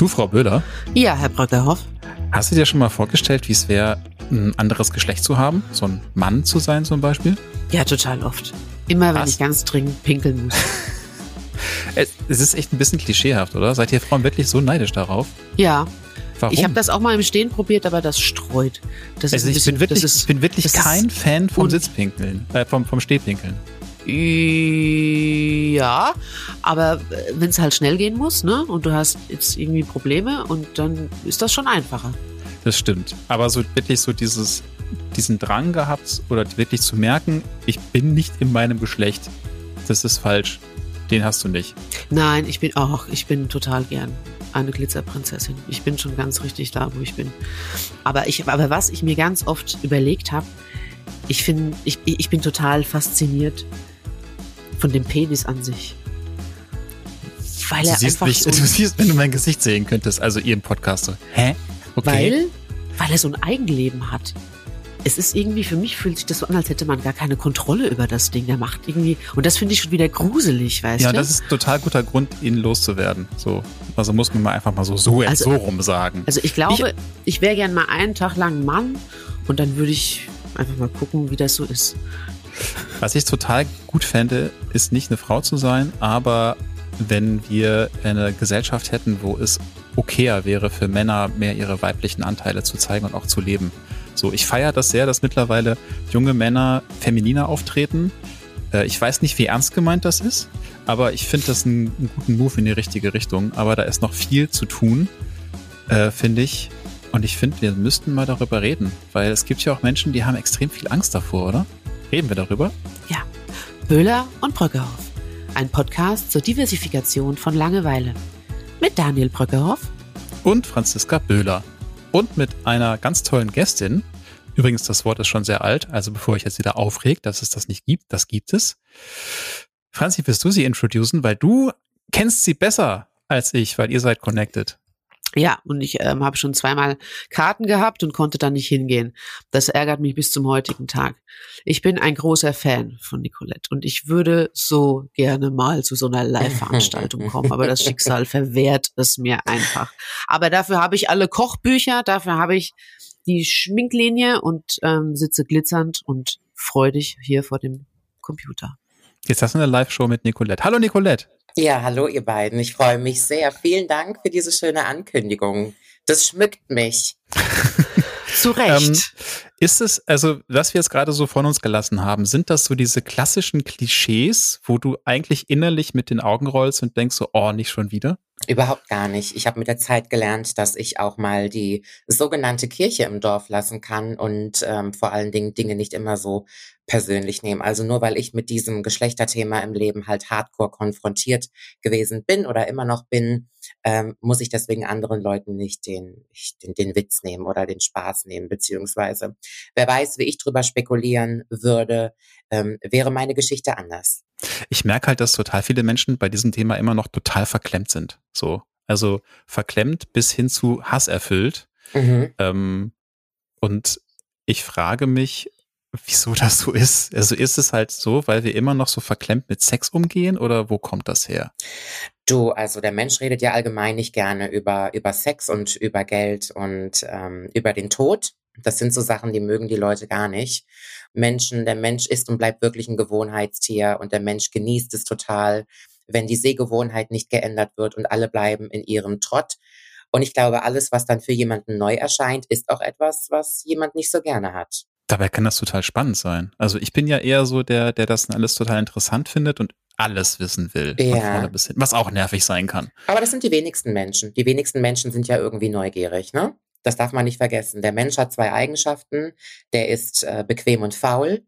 Du, Frau Böhler? Ja, Herr Bröckerhoff. Hast du dir schon mal vorgestellt, wie es wäre, ein anderes Geschlecht zu haben? So ein Mann zu sein zum Beispiel? Ja, total oft. Immer wenn Was? ich ganz dringend pinkeln muss. es ist echt ein bisschen klischeehaft, oder? Seid ihr Frauen wirklich so neidisch darauf? Ja. Warum? Ich habe das auch mal im Stehen probiert, aber das streut. Das also ich bisschen, bin wirklich, ist, bin wirklich kein Fan vom Sitzpinkeln, äh, vom, vom Stehpinkeln. Ja, aber äh, wenn es halt schnell gehen muss, ne, und du hast jetzt irgendwie Probleme und dann ist das schon einfacher. Das stimmt. Aber so wirklich so dieses, diesen Drang gehabt oder wirklich zu merken, ich bin nicht in meinem Geschlecht, das ist falsch. Den hast du nicht. Nein, ich bin auch, ich bin total gern eine Glitzerprinzessin. Ich bin schon ganz richtig da, wo ich bin. Aber ich, aber was ich mir ganz oft überlegt habe, ich finde, ich, ich bin total fasziniert von dem Penis an sich. Weil du er siehst einfach mich, so du siehst, wenn du mein Gesicht sehen könntest, also ihr im Podcast so, hä? Okay. Weil, weil er so ein Eigenleben hat. Es ist irgendwie, für mich fühlt sich das so an, als hätte man gar keine Kontrolle über das Ding. Der macht irgendwie, und das finde ich schon wieder gruselig, weißt ja, du? Ja, das ist total guter Grund, ihn loszuwerden. So. Also muss man mal einfach mal so, so, also, so rum sagen. Also ich glaube, ich, ich wäre gern mal einen Tag lang Mann und dann würde ich einfach mal gucken, wie das so ist. Was ich total gut fände, ist nicht eine Frau zu sein, aber wenn wir eine Gesellschaft hätten, wo es okayer wäre für Männer, mehr ihre weiblichen Anteile zu zeigen und auch zu leben. So, ich feiere das sehr, dass mittlerweile junge Männer femininer auftreten. Äh, ich weiß nicht, wie ernst gemeint das ist, aber ich finde das einen, einen, guten Move in die richtige Richtung. Aber da ist noch viel zu tun, äh, finde ich. Und ich finde, wir müssten mal darüber reden, weil es gibt ja auch Menschen, die haben extrem viel Angst davor, oder? Reden wir darüber? Ja. Böhler und Bröckehoff. Ein Podcast zur Diversifikation von Langeweile. Mit Daniel Bröckehoff und Franziska Böhler. Und mit einer ganz tollen Gästin. Übrigens, das Wort ist schon sehr alt, also bevor ich jetzt wieder aufreg, dass es das nicht gibt, das gibt es. Franzi, wirst du sie introducen, weil du kennst sie besser als ich, weil ihr seid connected. Ja, und ich ähm, habe schon zweimal Karten gehabt und konnte dann nicht hingehen. Das ärgert mich bis zum heutigen Tag. Ich bin ein großer Fan von Nicolette und ich würde so gerne mal zu so einer Live-Veranstaltung kommen, aber das Schicksal verwehrt es mir einfach. Aber dafür habe ich alle Kochbücher, dafür habe ich die Schminklinie und ähm, sitze glitzernd und freudig hier vor dem Computer. Jetzt hast du eine Live-Show mit Nicolette. Hallo Nicolette. Ja, hallo ihr beiden. Ich freue mich sehr. Vielen Dank für diese schöne Ankündigung. Das schmückt mich. Zu Recht. Ähm, ist es, also, was wir jetzt gerade so von uns gelassen haben, sind das so diese klassischen Klischees, wo du eigentlich innerlich mit den Augen rollst und denkst so, oh, nicht schon wieder? Überhaupt gar nicht. Ich habe mit der Zeit gelernt, dass ich auch mal die sogenannte Kirche im Dorf lassen kann und ähm, vor allen Dingen Dinge nicht immer so persönlich nehmen. Also nur weil ich mit diesem Geschlechterthema im Leben halt hardcore konfrontiert gewesen bin oder immer noch bin, ähm, muss ich deswegen anderen Leuten nicht den, den, den Witz nehmen oder den Spaß nehmen, beziehungsweise wer weiß, wie ich drüber spekulieren würde, ähm, wäre meine Geschichte anders. Ich merke halt, dass total viele Menschen bei diesem Thema immer noch total verklemmt sind. So, also verklemmt bis hin zu Hass erfüllt. Mhm. Ähm, und ich frage mich, wieso das so ist. Also ist es halt so, weil wir immer noch so verklemmt mit Sex umgehen oder wo kommt das her? Du, also der Mensch redet ja allgemein nicht gerne über, über Sex und über Geld und ähm, über den Tod. Das sind so Sachen, die mögen die Leute gar nicht. Menschen, der Mensch ist und bleibt wirklich ein Gewohnheitstier und der Mensch genießt es total, wenn die Sehgewohnheit nicht geändert wird und alle bleiben in ihrem Trott. Und ich glaube, alles, was dann für jemanden neu erscheint, ist auch etwas, was jemand nicht so gerne hat. Dabei kann das total spannend sein. Also ich bin ja eher so der, der das alles total interessant findet und alles wissen will. Ja. Hin, was auch nervig sein kann. Aber das sind die wenigsten Menschen. Die wenigsten Menschen sind ja irgendwie neugierig, ne? Das darf man nicht vergessen. Der Mensch hat zwei Eigenschaften. Der ist äh, bequem und faul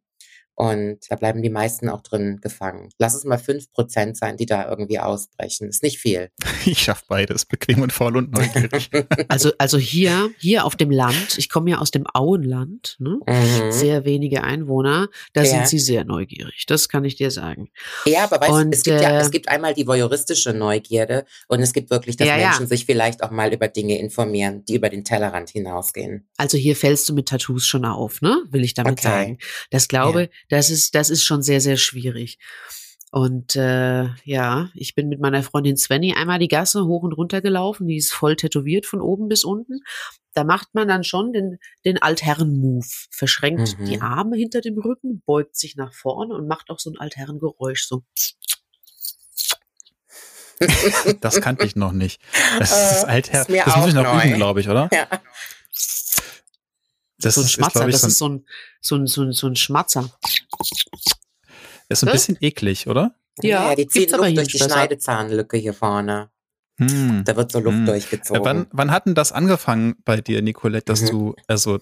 und da bleiben die meisten auch drin gefangen. Lass es mal fünf Prozent sein, die da irgendwie ausbrechen. Ist nicht viel. Ich schaff beides, bequem und faul und neugierig. also, also hier, hier auf dem Land, ich komme ja aus dem Auenland, ne? Mhm. sehr wenige Einwohner, da ja. sind sie sehr neugierig. Das kann ich dir sagen. Ja, aber weißt du, es gibt ja, es äh, gibt einmal die voyeuristische Neugierde und es gibt wirklich, dass ja, Menschen ja. sich vielleicht auch mal über Dinge informieren, die über den Tellerrand hinausgehen. Also hier fällst du mit Tattoos schon auf, ne? Will ich damit okay. sagen. Das glaube, das ist, das ist schon sehr, sehr schwierig. Und äh, ja, ich bin mit meiner Freundin Svenny einmal die Gasse hoch und runter gelaufen. Die ist voll tätowiert von oben bis unten. Da macht man dann schon den, den Altherren-Move. Verschränkt Mhm. die Arme hinter dem Rücken, beugt sich nach vorne und macht auch so ein Altherren-Geräusch. So. Das kannte ich noch nicht. Das ist Äh, das Altherr. ist mir Das muss ich noch neu. üben, glaube ich, oder? Ja. Das so ein ist, ist Schmatzer, ich, das so ein, ist so ein, so ein, so ein, so ein Schmatzer. ist so ein bisschen eklig, oder? Ja, Ja, die ziehen Luft hier durch die besser. Schneidezahnlücke hier vorne. Hm. Da wird so Luft Hm. durchgezogen. Äh, Wann, wann hat denn das angefangen bei dir, Nicolette, dass Mhm. du, also,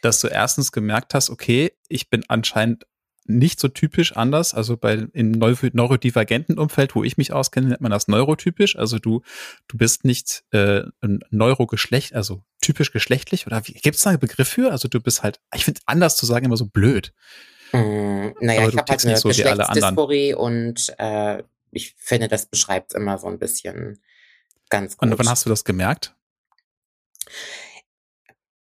dass du erstens gemerkt hast, okay, ich bin anscheinend nicht so typisch anders, also bei im neu- neurodivergenten Umfeld, wo ich mich auskenne, nennt man das neurotypisch. Also du, du bist nicht äh, ein Neurogeschlecht, also typisch geschlechtlich oder wie gibt es da einen Begriff für? Also du bist halt, ich finde anders zu sagen immer so blöd. Mm, naja, Aber ich habe halt eine so wie alle anderen. Geschlechtsdysphorie und äh, ich finde, das beschreibt immer so ein bisschen ganz gut. Und wann hast du das gemerkt?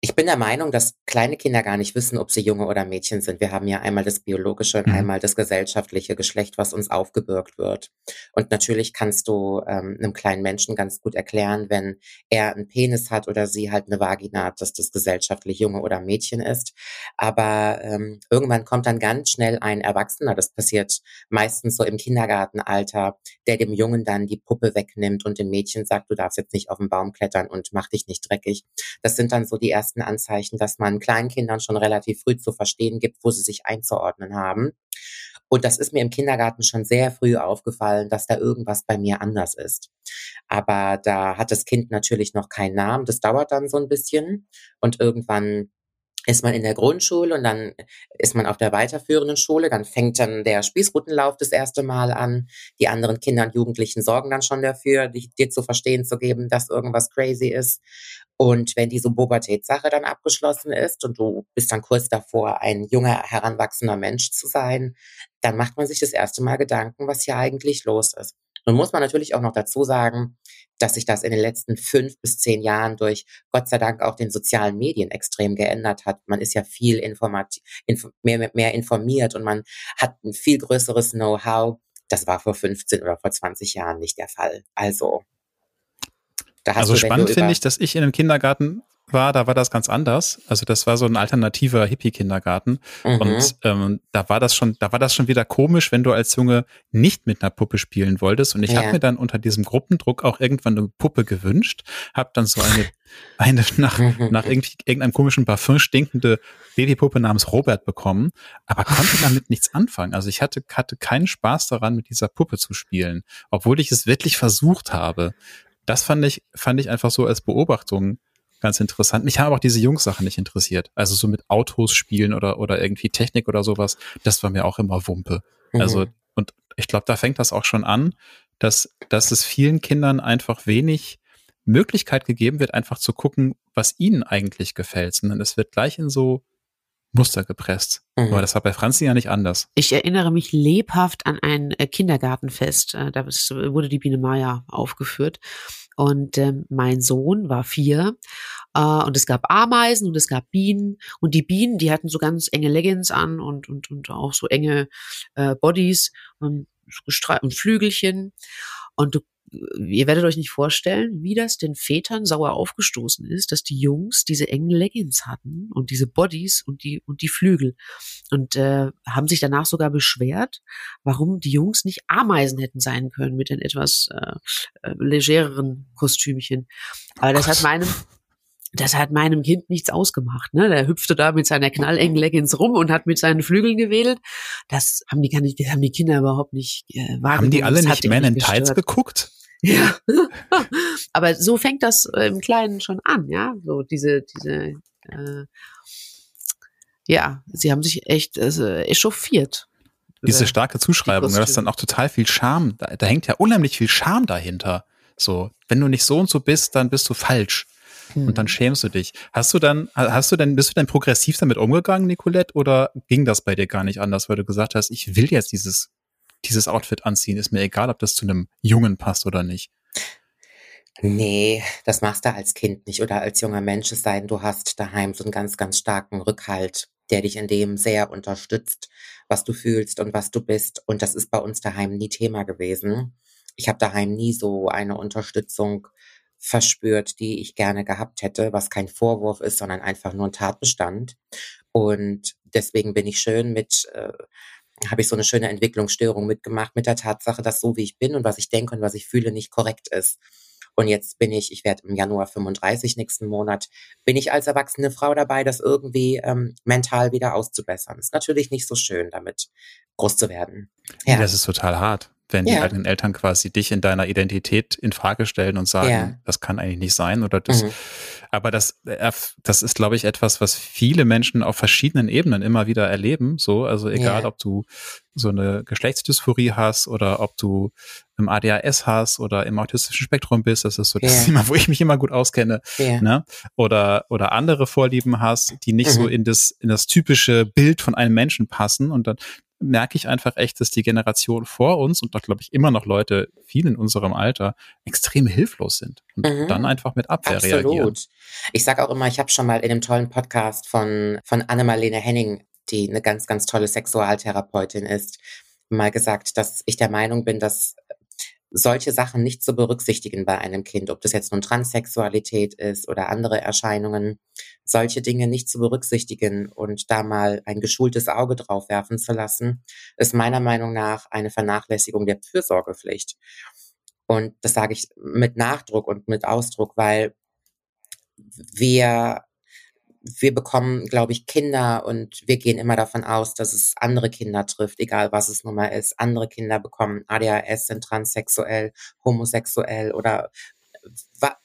Ich bin der Meinung, dass kleine Kinder gar nicht wissen, ob sie Junge oder Mädchen sind. Wir haben ja einmal das biologische und Mhm. einmal das gesellschaftliche Geschlecht, was uns aufgebürgt wird. Und natürlich kannst du ähm, einem kleinen Menschen ganz gut erklären, wenn er einen Penis hat oder sie halt eine Vagina hat, dass das gesellschaftlich Junge oder Mädchen ist. Aber ähm, irgendwann kommt dann ganz schnell ein Erwachsener, das passiert meistens so im Kindergartenalter, der dem Jungen dann die Puppe wegnimmt und dem Mädchen sagt, du darfst jetzt nicht auf den Baum klettern und mach dich nicht dreckig. Das sind dann so die ersten Anzeichen, dass man Kleinkindern schon relativ früh zu verstehen gibt, wo sie sich einzuordnen haben. Und das ist mir im Kindergarten schon sehr früh aufgefallen, dass da irgendwas bei mir anders ist. Aber da hat das Kind natürlich noch keinen Namen. Das dauert dann so ein bisschen. Und irgendwann ist man in der Grundschule und dann ist man auf der weiterführenden Schule. Dann fängt dann der Spießrutenlauf das erste Mal an. Die anderen Kinder und Jugendlichen sorgen dann schon dafür, dir zu verstehen zu geben, dass irgendwas crazy ist. Und wenn diese Pubertätssache dann abgeschlossen ist und du bist dann kurz davor, ein junger, heranwachsender Mensch zu sein, dann macht man sich das erste Mal Gedanken, was hier eigentlich los ist. Nun muss man natürlich auch noch dazu sagen, dass sich das in den letzten fünf bis zehn Jahren durch Gott sei Dank auch den sozialen Medien extrem geändert hat. Man ist ja viel informat inf mehr, mehr informiert und man hat ein viel größeres Know-how. Das war vor 15 oder vor 20 Jahren nicht der Fall. Also, da hast Also spannend finde ich, dass ich in einem Kindergarten war, da war das ganz anders. Also das war so ein alternativer Hippie-Kindergarten. Mhm. Und ähm, da war das schon, da war das schon wieder komisch, wenn du als Junge nicht mit einer Puppe spielen wolltest. Und ich Ja. habe mir dann unter diesem Gruppendruck auch irgendwann eine Puppe gewünscht, habe dann so eine, eine nach, nach irgendwie irgendeinem komischen Parfüm stinkende Babypuppe namens Robert bekommen, aber konnte damit nichts anfangen. Also ich hatte, hatte keinen Spaß daran, mit dieser Puppe zu spielen, obwohl ich es wirklich versucht habe. Das fand ich, fand ich einfach so als Beobachtung ganz interessant. Mich haben auch diese Jungs-Sachen nicht interessiert. Also so mit Autos spielen oder, oder irgendwie Technik oder sowas. Das war mir auch immer Wumpe. Also, Mhm. und ich glaube, da fängt das auch schon an, dass, dass es vielen Kindern einfach wenig Möglichkeit gegeben wird, einfach zu gucken, was ihnen eigentlich gefällt, sondern es wird gleich in so Muster gepresst. Mhm. Aber das war bei Franzi ja nicht anders. Ich erinnere mich lebhaft an ein äh, Kindergartenfest. Äh, Da wurde die Biene Maya aufgeführt. Und ähm, mein Sohn war vier. Äh, und es gab Ameisen und es gab Bienen. Und die Bienen, die hatten so ganz enge Leggings an und, und, und auch so enge äh, Bodies und, und Flügelchen. Und du, ihr werdet euch nicht vorstellen, wie das den Vätern sauer aufgestoßen ist, dass die Jungs diese engen Leggings hatten und diese Bodies und die, und die Flügel und äh, haben sich danach sogar beschwert, warum die Jungs nicht Ameisen hätten sein können mit den etwas äh, äh, legereren Kostümchen. Aber das Gott. hat meinem das hat meinem Kind nichts ausgemacht. Ne? Der hüpfte da mit seiner knallengen Leggings rum und hat mit seinen Flügeln gewedelt. Das haben die gar nicht, das haben die Kinder überhaupt nicht äh, wahrgenommen. Haben die alle Das nicht Man in Tights geguckt? Ja. Aber so fängt das äh, im Kleinen schon an, ja. So diese, diese, äh, ja, sie haben sich echt äh, echauffiert. Diese starke Zuschreibung, ne, das ist dann auch total viel Scham. Da, da hängt ja unheimlich viel Scham dahinter. So, wenn du nicht so und so bist, dann bist du falsch. Und dann Hm. schämst du dich. Hast du dann, hast du denn, bist du denn progressiv damit umgegangen, Nicolette, oder ging das bei dir gar nicht anders, weil du gesagt hast, ich will jetzt dieses, dieses Outfit anziehen, ist mir egal, ob das zu einem Jungen passt oder nicht. Nee, das machst du als Kind nicht oder als junger Mensch, es sei denn, du hast daheim so einen ganz, ganz starken Rückhalt, der dich in dem sehr unterstützt, was du fühlst und was du bist. Und das ist bei uns daheim nie Thema gewesen. Ich habe daheim nie so eine Unterstützung verspürt, die ich gerne gehabt hätte, was kein Vorwurf ist, sondern einfach nur ein Tatbestand. Und deswegen bin ich schön mit, äh, habe ich so eine schöne Entwicklungsstörung mitgemacht mit der Tatsache, dass so wie ich bin und was ich denke und was ich fühle nicht korrekt ist. Und jetzt bin ich, ich werde im Januar 35 nächsten Monat, bin ich als erwachsene Frau dabei, das irgendwie ähm, mental wieder auszubessern. Ist natürlich nicht so schön, damit groß zu werden. Ja. Das ist total hart wenn ja. die eigenen Eltern quasi dich in deiner Identität in Frage stellen und sagen, ja. das kann eigentlich nicht sein oder das. Mhm. Aber das, äh, das ist, glaube ich, etwas, was viele Menschen auf verschiedenen Ebenen immer wieder erleben. So, also egal, ja. ob du so eine Geschlechtsdysphorie hast oder ob du im ADHS hast oder im autistischen Spektrum bist, das ist so das Thema, wo ich mich immer gut auskenne, ne? Oder oder andere Vorlieben hast, die nicht mhm. so in das in das typische Bild von einem Menschen passen und dann merke ich einfach echt, dass die Generation vor uns und da glaube ich immer noch Leute, viel in unserem Alter, extrem hilflos sind und mhm. dann einfach mit Abwehr Absolut. reagieren. Ich sage auch immer, ich habe schon mal in einem tollen Podcast von, von Anne-Marlene Henning, die eine ganz, ganz tolle Sexualtherapeutin ist, mal gesagt, dass ich der Meinung bin, dass solche Sachen nicht zu berücksichtigen bei einem Kind, ob das jetzt nun Transsexualität ist oder andere Erscheinungen, solche Dinge nicht zu berücksichtigen und da mal ein geschultes Auge drauf werfen zu lassen, ist meiner Meinung nach eine Vernachlässigung der Fürsorgepflicht. Und das sage ich mit Nachdruck und mit Ausdruck, weil wir wir bekommen, glaube ich, Kinder und wir gehen immer davon aus, dass es andere Kinder trifft, egal was es nun mal ist. Andere Kinder bekommen ADHS, sind transsexuell, homosexuell oder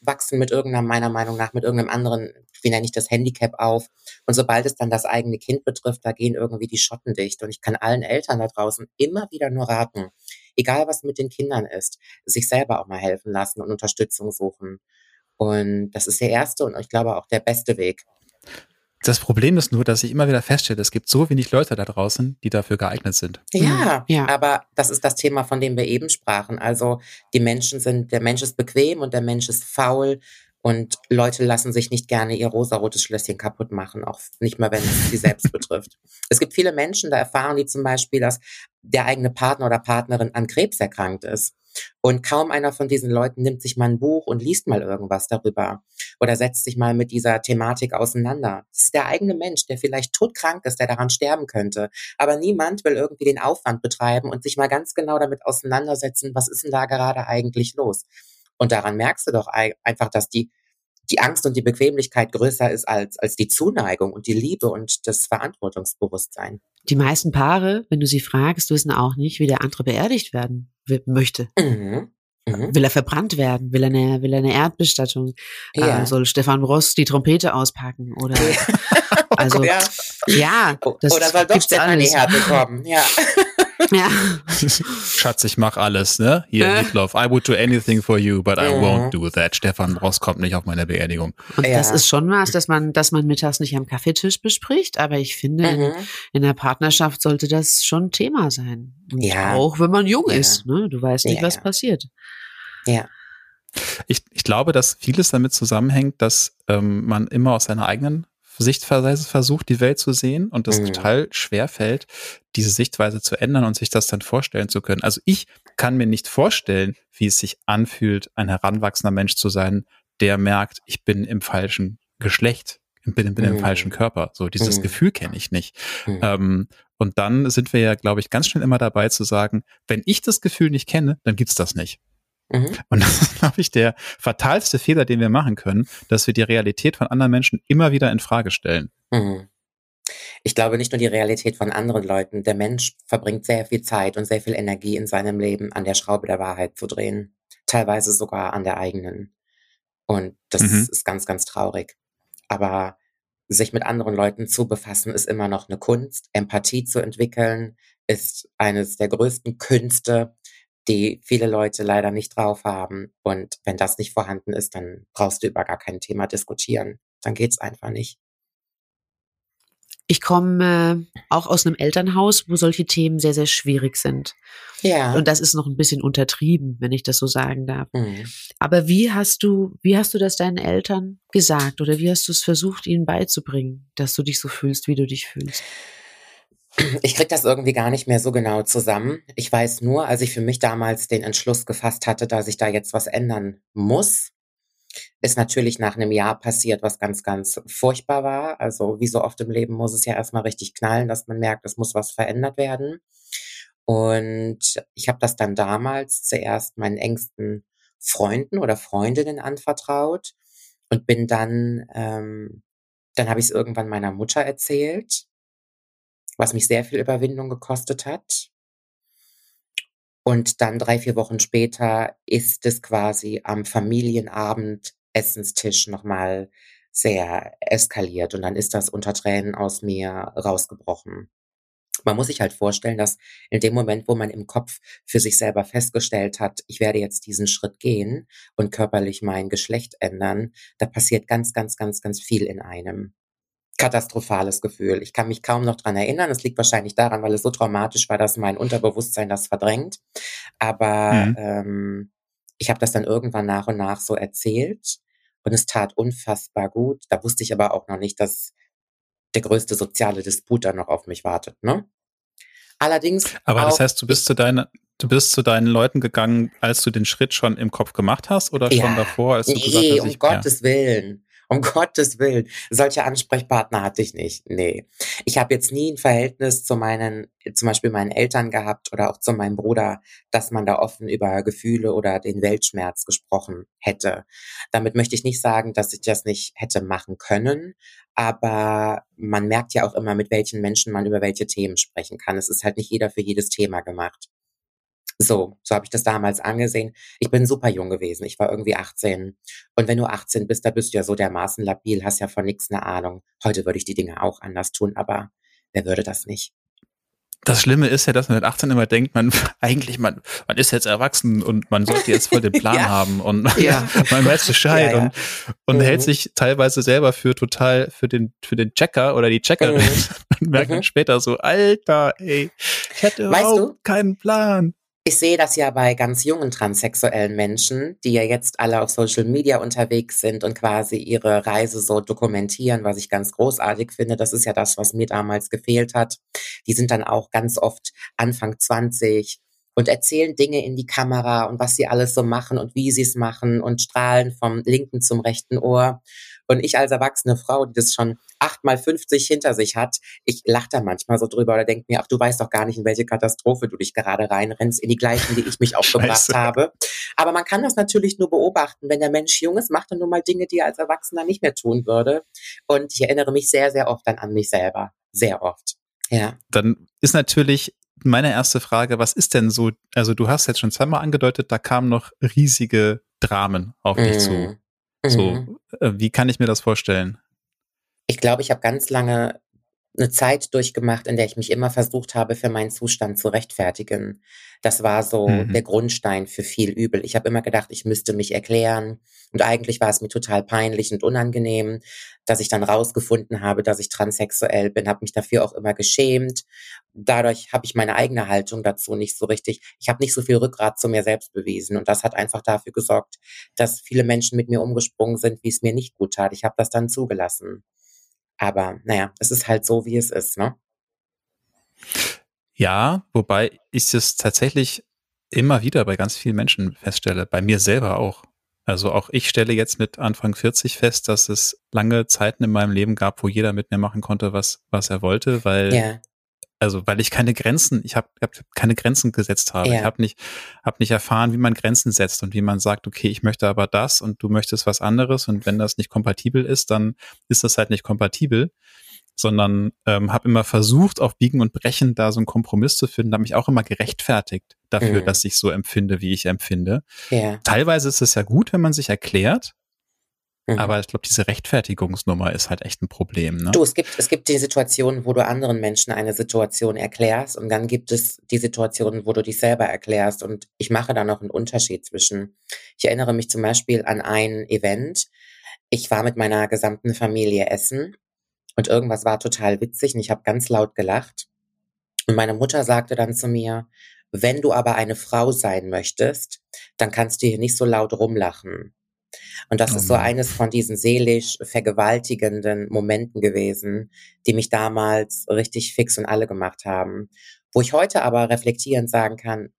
wachsen mit irgendeiner, meiner Meinung nach, mit irgendeinem anderen, wie nenne ich das, Handicap auf. Und sobald es dann das eigene Kind betrifft, da gehen irgendwie die Schotten dicht. Und ich kann allen Eltern da draußen immer wieder nur raten, egal was mit den Kindern ist, sich selber auch mal helfen lassen und Unterstützung suchen. Und das ist der erste und ich glaube auch der beste Weg. Das Problem ist nur, dass ich immer wieder feststelle, es gibt so wenig Leute da draußen, die dafür geeignet sind. Ja, mhm. ja, aber das ist das Thema, von dem wir eben sprachen. Also die Menschen sind, der Mensch ist bequem und der Mensch ist faul und Leute lassen sich nicht gerne ihr rosarotes Schlösschen kaputt machen, auch nicht mal, wenn es sie selbst betrifft. Es gibt viele Menschen, da erfahren die zum Beispiel, dass der eigene Partner oder Partnerin an Krebs erkrankt ist. Und kaum einer von diesen Leuten nimmt sich mal ein Buch und liest mal irgendwas darüber oder setzt sich mal mit dieser Thematik auseinander. Das ist der eigene Mensch, der vielleicht todkrank ist, der daran sterben könnte. Aber niemand will irgendwie den Aufwand betreiben und sich mal ganz genau damit auseinandersetzen, was ist denn da gerade eigentlich los. Und daran merkst du doch einfach, dass die die Angst und die Bequemlichkeit größer ist als, als die Zuneigung und die Liebe und das Verantwortungsbewusstsein. Die meisten Paare, wenn du sie fragst, wissen auch nicht, wie der andere beerdigt werden möchte. Mhm. Mhm. Will er verbrannt werden? Will er eine, will er eine Erdbestattung? Ja. Äh, soll Stefan Ross die Trompete auspacken? Oder also ja, ja das oder soll doch Stefan die Härte kommen? Ja. Ja. Schatz, ich mach alles, ne? Hier, äh. Meatloaf, I would do anything for you, but I won't do that. Stefan Ross kommt nicht auf meine Beerdigung. Und ja. das ist schon was, dass man, dass man mittags nicht am Kaffeetisch bespricht, aber ich finde, mhm. in, in der Partnerschaft sollte das schon Thema sein. Und ja. Auch wenn man jung ja. ist, ne? Du weißt nicht, was passiert. Ja. Ich, ich glaube, dass vieles damit zusammenhängt, dass ähm, man immer aus seiner eigenen Sichtweise versucht, die Welt zu sehen und es mhm. total schwer fällt, diese Sichtweise zu ändern und sich das dann vorstellen zu können. Also ich kann mir nicht vorstellen, wie es sich anfühlt, ein heranwachsender Mensch zu sein, der merkt, ich bin im falschen Geschlecht, bin, bin mhm. im falschen Körper. So dieses mhm. Gefühl kenne ich nicht. Mhm. Ähm, und dann sind wir ja, glaube ich, ganz schnell immer dabei zu sagen, wenn ich das Gefühl nicht kenne, dann gibt's das nicht. Mhm. Und das ist, glaube ich, der fatalste Fehler, den wir machen können, dass wir die Realität von anderen Menschen immer wieder in Frage stellen. Mhm. Ich glaube nicht nur die Realität von anderen Leuten. Der Mensch verbringt sehr viel Zeit und sehr viel Energie in seinem Leben, an der Schraube der Wahrheit zu drehen. Teilweise sogar an der eigenen. Und das mhm. ist ganz, ganz traurig. Aber sich mit anderen Leuten zu befassen, ist immer noch eine Kunst. Empathie zu entwickeln, ist eines der größten Künste, die viele Leute leider nicht drauf haben. Und wenn das nicht vorhanden ist, dann brauchst du über gar kein Thema diskutieren. Dann geht's einfach nicht. Ich komme äh, auch aus einem Elternhaus, wo solche Themen sehr, sehr schwierig sind. Ja. Und das ist noch ein bisschen untertrieben, wenn ich das so sagen darf. Mhm. Aber wie hast du, wie hast du das deinen Eltern gesagt oder wie hast du es versucht, ihnen beizubringen, dass du dich so fühlst, wie du dich fühlst? Ich krieg das irgendwie gar nicht mehr so genau zusammen. Ich weiß nur, als ich für mich damals den Entschluss gefasst hatte, dass ich da jetzt was ändern muss, ist natürlich nach einem Jahr passiert, was ganz, ganz furchtbar war. Also wie so oft im Leben muss es ja erstmal richtig knallen, dass man merkt, es muss was verändert werden. Und ich habe das dann damals zuerst meinen engsten Freunden oder Freundinnen anvertraut und bin dann, ähm, dann habe ich es irgendwann meiner Mutter erzählt, was mich sehr viel Überwindung gekostet hat. Und dann drei, vier Wochen später ist es quasi am Familienabend Essenstisch nochmal sehr eskaliert und dann ist das unter Tränen aus mir rausgebrochen. Man muss sich halt vorstellen, dass in dem Moment, wo man im Kopf für sich selber festgestellt hat, ich werde jetzt diesen Schritt gehen und körperlich mein Geschlecht ändern, da passiert ganz, ganz, ganz, ganz viel in einem. Katastrophales Gefühl. Ich kann mich kaum noch dran erinnern. Es liegt wahrscheinlich daran, weil es so traumatisch war, dass mein Unterbewusstsein das verdrängt. Aber mhm. ähm, ich habe das dann irgendwann nach und nach so erzählt und es tat unfassbar gut. Da wusste ich aber auch noch nicht, dass der größte soziale Disput dann noch auf mich wartet. Ne? Allerdings. Aber das heißt, du bist zu deinen, du bist zu deinen Leuten gegangen, als du den Schritt schon im Kopf gemacht hast oder schon ja, davor, als du nee, gesagt hast, um ich, Gottes ja. Willen. Um Gottes Willen. Solche Ansprechpartner hatte ich nicht. Nee. Ich habe jetzt nie ein Verhältnis zu meinen, zum Beispiel meinen Eltern gehabt oder auch zu meinem Bruder, dass man da offen über Gefühle oder den Weltschmerz gesprochen hätte. Damit möchte ich nicht sagen, dass ich das nicht hätte machen können, aber man merkt ja auch immer, mit welchen Menschen man über welche Themen sprechen kann. Es ist halt nicht jeder für jedes Thema gemacht. So, so habe ich das damals angesehen. Ich bin super jung gewesen. Ich war irgendwie 18. Und wenn du 18 bist, da bist du ja so dermaßen labil, hast ja von nichts eine Ahnung. Heute würde ich die Dinge auch anders tun, aber wer würde das nicht? Das Schlimme ist ja, dass man mit 18 immer denkt, man eigentlich, man, man ist jetzt erwachsen und man sollte jetzt voll den Plan ja. haben und ja. man weiß Bescheid ja, und, und mhm. hält sich teilweise selber für total, für den, für den Checker oder die Checkerin mhm. und merkt mhm. dann später so, Alter, ey, ich hätte weißt überhaupt du? keinen Plan. Ich sehe das ja bei ganz jungen transsexuellen Menschen, die ja jetzt alle auf Social Media unterwegs sind und quasi ihre Reise so dokumentieren, was ich ganz großartig finde. Das ist ja das, was mir damals gefehlt hat. Die sind dann auch ganz oft Anfang 20 und erzählen Dinge in die Kamera und was sie alles so machen und wie sie es machen und strahlen vom linken zum rechten Ohr. Und ich als erwachsene Frau, die das schon acht mal 50 hinter sich hat, ich lache da manchmal so drüber oder denke mir, ach, du weißt doch gar nicht, in welche Katastrophe du dich gerade reinrennst, in die gleichen, die ich mich auch gebracht habe. Aber man kann das natürlich nur beobachten. Wenn der Mensch jung ist, macht er nun mal Dinge, die er als Erwachsener nicht mehr tun würde. Und ich erinnere mich sehr, sehr oft dann an mich selber. Sehr oft. Ja. Dann ist natürlich meine erste Frage, was ist denn so, also du hast jetzt schon zweimal angedeutet, da kamen noch riesige Dramen auf dich mm. zu. So, mhm. äh, wie kann ich mir das vorstellen? Ich glaube, ich habe ganz lange eine Zeit durchgemacht, in der ich mich immer versucht habe, für meinen Zustand zu rechtfertigen. Das war so mhm. der Grundstein für viel Übel. Ich habe immer gedacht, ich müsste mich erklären. Und eigentlich war es mir total peinlich und unangenehm, dass ich dann rausgefunden habe, dass ich transsexuell bin, habe mich dafür auch immer geschämt. Dadurch habe ich meine eigene Haltung dazu nicht so richtig. Ich habe nicht so viel Rückgrat zu mir selbst bewiesen. Und das hat einfach dafür gesorgt, dass viele Menschen mit mir umgesprungen sind, wie es mir nicht gut tat. Ich habe das dann zugelassen. Aber naja, es ist halt so, wie es ist, ne? Ja, wobei ich es tatsächlich immer wieder bei ganz vielen Menschen feststelle, bei mir selber auch. Also auch ich stelle jetzt mit Anfang 40 fest, dass es lange Zeiten in meinem Leben gab, wo jeder mit mir machen konnte, was, was er wollte, weil ja also weil ich keine Grenzen, ich habe hab keine Grenzen gesetzt habe. Ja. Ich habe nicht, hab nicht erfahren, wie man Grenzen setzt und wie man sagt, okay, ich möchte aber das und du möchtest was anderes und wenn das nicht kompatibel ist, dann ist das halt nicht kompatibel, sondern ähm, habe immer versucht, auf Biegen und Brechen da so einen Kompromiss zu finden, habe mich auch immer gerechtfertigt dafür, mhm. dass ich so empfinde, wie ich empfinde. Ja. Teilweise ist es ja gut, wenn man sich erklärt, Mhm. Aber ich glaube, diese Rechtfertigungsnummer ist halt echt ein Problem. Ne? Du, es gibt, es gibt die Situationen, wo du anderen Menschen eine Situation erklärst und dann gibt es die Situationen, wo du dich selber erklärst. Und ich mache da noch einen Unterschied zwischen. Ich erinnere mich zum Beispiel an ein Event. Ich war mit meiner gesamten Familie essen Und irgendwas war total witzig und ich habe ganz laut gelacht. Und meine Mutter sagte dann zu mir, wenn du aber eine Frau sein möchtest, dann kannst du hier nicht so laut rumlachen. Und das oh ist so eines von diesen seelisch vergewaltigenden Momenten gewesen, die mich damals richtig fix und alle gemacht haben. Wo ich heute aber reflektierend sagen kann,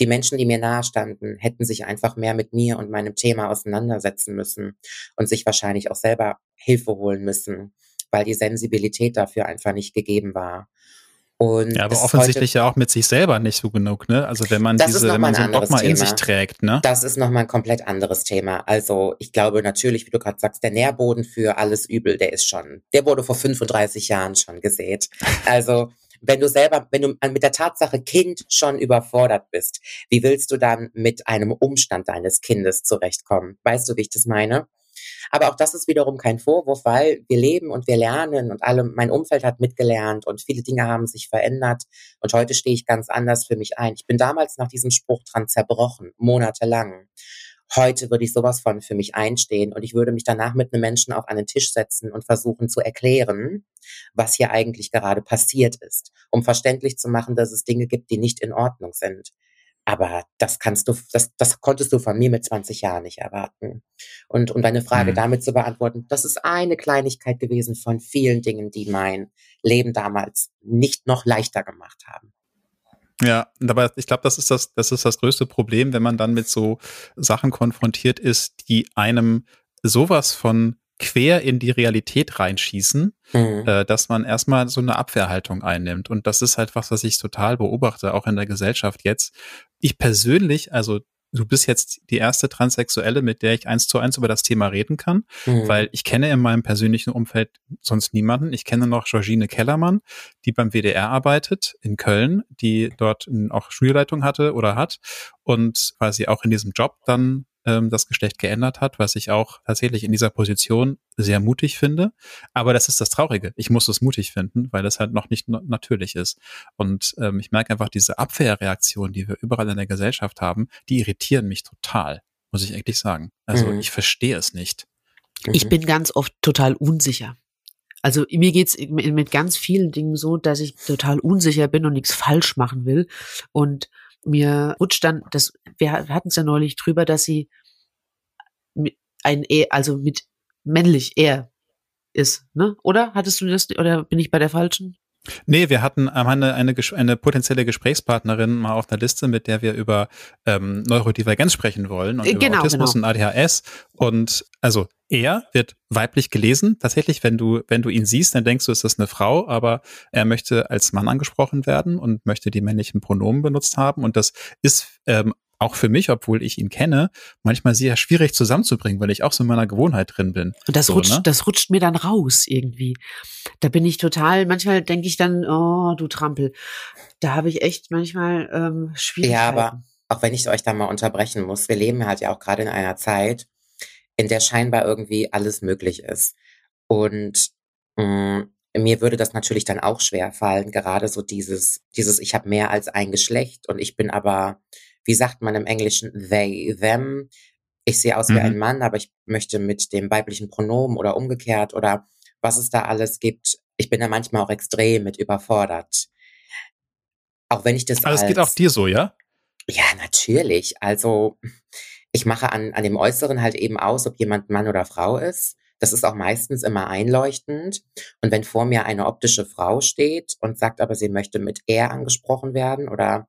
die Menschen, die mir nahestanden, hätten sich einfach mehr mit mir und meinem Thema auseinandersetzen müssen und sich wahrscheinlich auch selber Hilfe holen müssen, weil die Sensibilität dafür einfach nicht gegeben war. Und ja, aber offensichtlich ja auch mit sich selber nicht so genug, ne? Also wenn man diese, wenn man so ein Dogma in sich trägt, ne? Das ist nochmal ein komplett anderes Thema. Also ich glaube natürlich, wie du gerade sagst, der Nährboden für alles Übel, der ist schon, der wurde vor 35 Jahren schon gesät. Also wenn du selber, wenn du mit der Tatsache Kind schon überfordert bist, wie willst du dann mit einem Umstand deines Kindes zurechtkommen? Weißt du, wie ich das meine? Aber auch das ist wiederum kein Vorwurf, weil wir leben und wir lernen und alle, mein Umfeld hat mitgelernt und viele Dinge haben sich verändert und heute stehe ich ganz anders für mich ein. Ich bin damals nach diesem Spruch dran zerbrochen, monatelang. Heute würde ich sowas von für mich einstehen und ich würde mich danach mit einem Menschen auf einen Tisch setzen und versuchen zu erklären, was hier eigentlich gerade passiert ist, um verständlich zu machen, dass es Dinge gibt, die nicht in Ordnung sind. Aber das kannst du, das, das konntest du von mir mit 20 Jahren nicht erwarten. Und um deine Frage mhm. damit zu beantworten, das ist eine Kleinigkeit gewesen von vielen Dingen, die mein Leben damals nicht noch leichter gemacht haben. Ja, aber ich glaube, das ist das, das ist das größte Problem, wenn man dann mit so Sachen konfrontiert ist, die einem sowas von quer in die Realität reinschießen, mhm. äh, dass man erstmal so eine Abwehrhaltung einnimmt. Und das ist halt was, was ich total beobachte, auch in der Gesellschaft jetzt. Ich persönlich, also du bist jetzt die erste Transsexuelle, mit der ich eins zu eins über das Thema reden kann, mhm. weil ich kenne in meinem persönlichen Umfeld sonst niemanden. Ich kenne noch Georgine Kellermann, die beim WDR arbeitet in Köln, die dort auch Schulleitung hatte oder hat und weil sie auch in diesem Job dann ähm, das Geschlecht geändert hat, was ich auch tatsächlich in dieser Position sehr mutig finde. Aber das ist das Traurige. Ich muss es mutig finden, weil es halt noch nicht natürlich ist. Und ähm, ich merke einfach diese Abwehrreaktionen, die wir überall in der Gesellschaft haben, die irritieren mich total, muss ich eigentlich sagen. Also mhm. ich verstehe es nicht. Ich mhm. bin ganz oft total unsicher. Also mir geht's mit ganz vielen Dingen so, dass ich total unsicher bin und nichts falsch machen will. Und mir rutscht dann, das, wir hatten es ja neulich drüber, dass sie mit ein E, also mit männlich er ist, ne? Oder? Hattest du das, oder bin ich bei der falschen? Nee, wir hatten ähm, eine, eine, eine potenzielle Gesprächspartnerin mal auf der Liste, mit der wir über ähm, Neurodivergenz sprechen wollen und genau, über Autismus genau. und ADHS. Und also er wird weiblich gelesen. Tatsächlich, wenn du, wenn du ihn siehst, dann denkst du, ist das eine Frau, aber er möchte als Mann angesprochen werden und möchte die männlichen Pronomen benutzt haben. Und das ist ähm, auch für mich, obwohl ich ihn kenne, manchmal sehr schwierig zusammenzubringen, weil ich auch so in meiner Gewohnheit drin bin. Und das so, rutscht, ne? das rutscht mir dann raus irgendwie. Da bin ich total, manchmal denke ich dann, oh, du Trampel. Da habe ich echt manchmal ähm, Schwierigkeiten. Ja, aber auch wenn ich euch da mal unterbrechen muss, wir leben halt ja auch gerade in einer Zeit, in der scheinbar irgendwie alles möglich ist. Und mh, mm, mir würde das natürlich dann auch schwer fallen, gerade so dieses, dieses, ich habe mehr als ein Geschlecht und ich bin aber wie sagt man im Englischen, they, them. Ich sehe aus mhm. wie ein mhm. Mann, aber ich möchte mit dem weiblichen Pronomen oder umgekehrt oder was es da alles gibt. Ich bin da manchmal auch extrem mit überfordert. Auch wenn ich das. Aber es geht auch dir so, ja? Ja, natürlich. Also ich mache an, an dem Äußeren halt eben aus, ob jemand Mann oder Frau ist. Das ist auch meistens immer einleuchtend. Und wenn vor mir eine optische Frau steht und sagt aber, sie möchte mit er angesprochen werden oder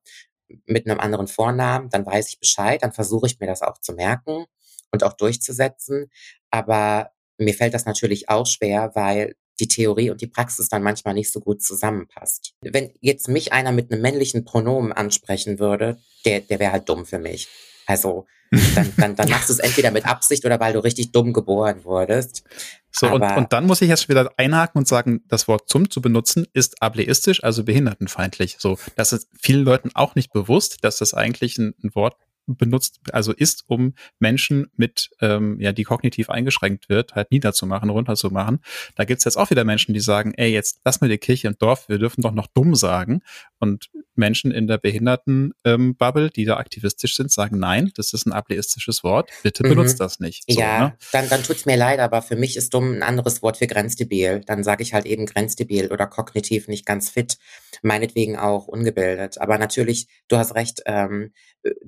mit einem anderen Vornamen, dann weiß ich Bescheid, dann versuche ich mir das auch zu merken und auch durchzusetzen. Aber mir fällt das natürlich auch schwer, weil die Theorie und die Praxis dann manchmal nicht so gut zusammenpasst. Wenn jetzt mich einer mit einem männlichen Pronomen ansprechen würde, der, der wäre halt dumm für mich. Also dann, dann, dann machst du es entweder mit Absicht oder weil du richtig dumm geboren wurdest. So, und, und dann muss ich jetzt wieder einhaken und sagen, das Wort zum zu benutzen ist ableistisch, also behindertenfeindlich. So, das ist vielen Leuten auch nicht bewusst, dass das eigentlich ein, ein Wort benutzt, also ist, um Menschen mit, ähm, ja, die kognitiv eingeschränkt wird, halt niederzumachen, runterzumachen. Da gibt's jetzt auch wieder Menschen, die sagen, ey, jetzt lass mal die Kirche im Dorf, wir dürfen doch noch dumm sagen. Und Menschen in der Behinderten-Bubble, ähm, die da aktivistisch sind, sagen, nein, das ist ein ableistisches Wort, bitte mhm. benutzt das nicht. So, ja, ne? dann, dann tut's mir leid, aber für mich ist dumm ein anderes Wort für grenzdebil. Dann sage ich halt eben grenzdebil oder kognitiv nicht ganz fit, meinetwegen auch ungebildet. Aber natürlich, du hast recht, ähm,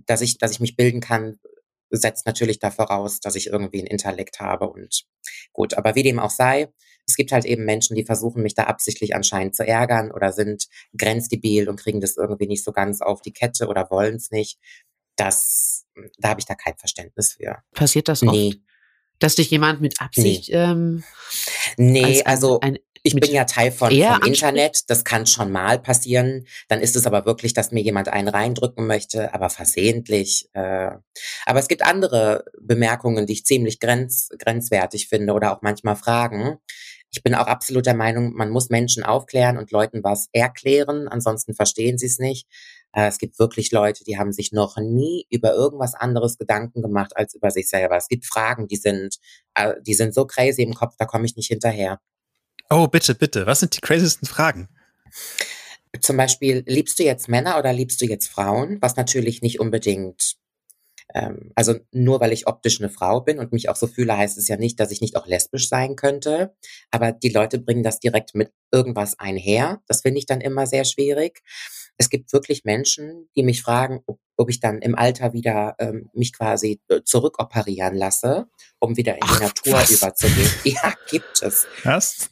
dass ich, dass ich mich bilden kann, setzt natürlich da voraus, dass ich irgendwie ein Intellekt habe und gut, aber wie dem auch sei, es gibt halt eben Menschen, die versuchen, mich da absichtlich anscheinend zu ärgern oder sind grenzdebil und kriegen das irgendwie nicht so ganz auf die Kette oder wollen es nicht. Das, da habe ich da kein Verständnis für. Passiert das oft? Nee. Dass dich jemand mit Absicht. Nee, ähm, nee also ein, ich bin ja Teil von, vom Internet. Das kann schon mal passieren. Dann ist es aber wirklich, dass mir jemand einen reindrücken möchte, aber versehentlich. Äh. Aber es gibt andere Bemerkungen, die ich ziemlich grenz, grenzwertig finde oder auch manchmal Fragen. Ich bin auch absolut der Meinung, man muss Menschen aufklären und Leuten was erklären, ansonsten verstehen sie es nicht. Äh, es gibt wirklich Leute, die haben sich noch nie über irgendwas anderes Gedanken gemacht als über sich selber. Es gibt Fragen, die sind, äh, die sind so crazy im Kopf, da komme ich nicht hinterher. Oh, bitte, bitte. Was sind die craziesten Fragen? Zum Beispiel, liebst du jetzt Männer oder liebst du jetzt Frauen? Was natürlich nicht unbedingt ähm, also nur weil ich optisch eine Frau bin und mich auch so fühle, heißt es ja nicht, dass ich nicht auch lesbisch sein könnte. Aber die Leute bringen das direkt mit irgendwas einher. Das finde ich dann immer sehr schwierig. Es gibt wirklich Menschen, die mich fragen, ob, ob ich dann im Alter wieder ähm, mich quasi äh, zurückoperieren lasse, um wieder in Ach, die Natur was? überzugehen. Ja, gibt es. Was?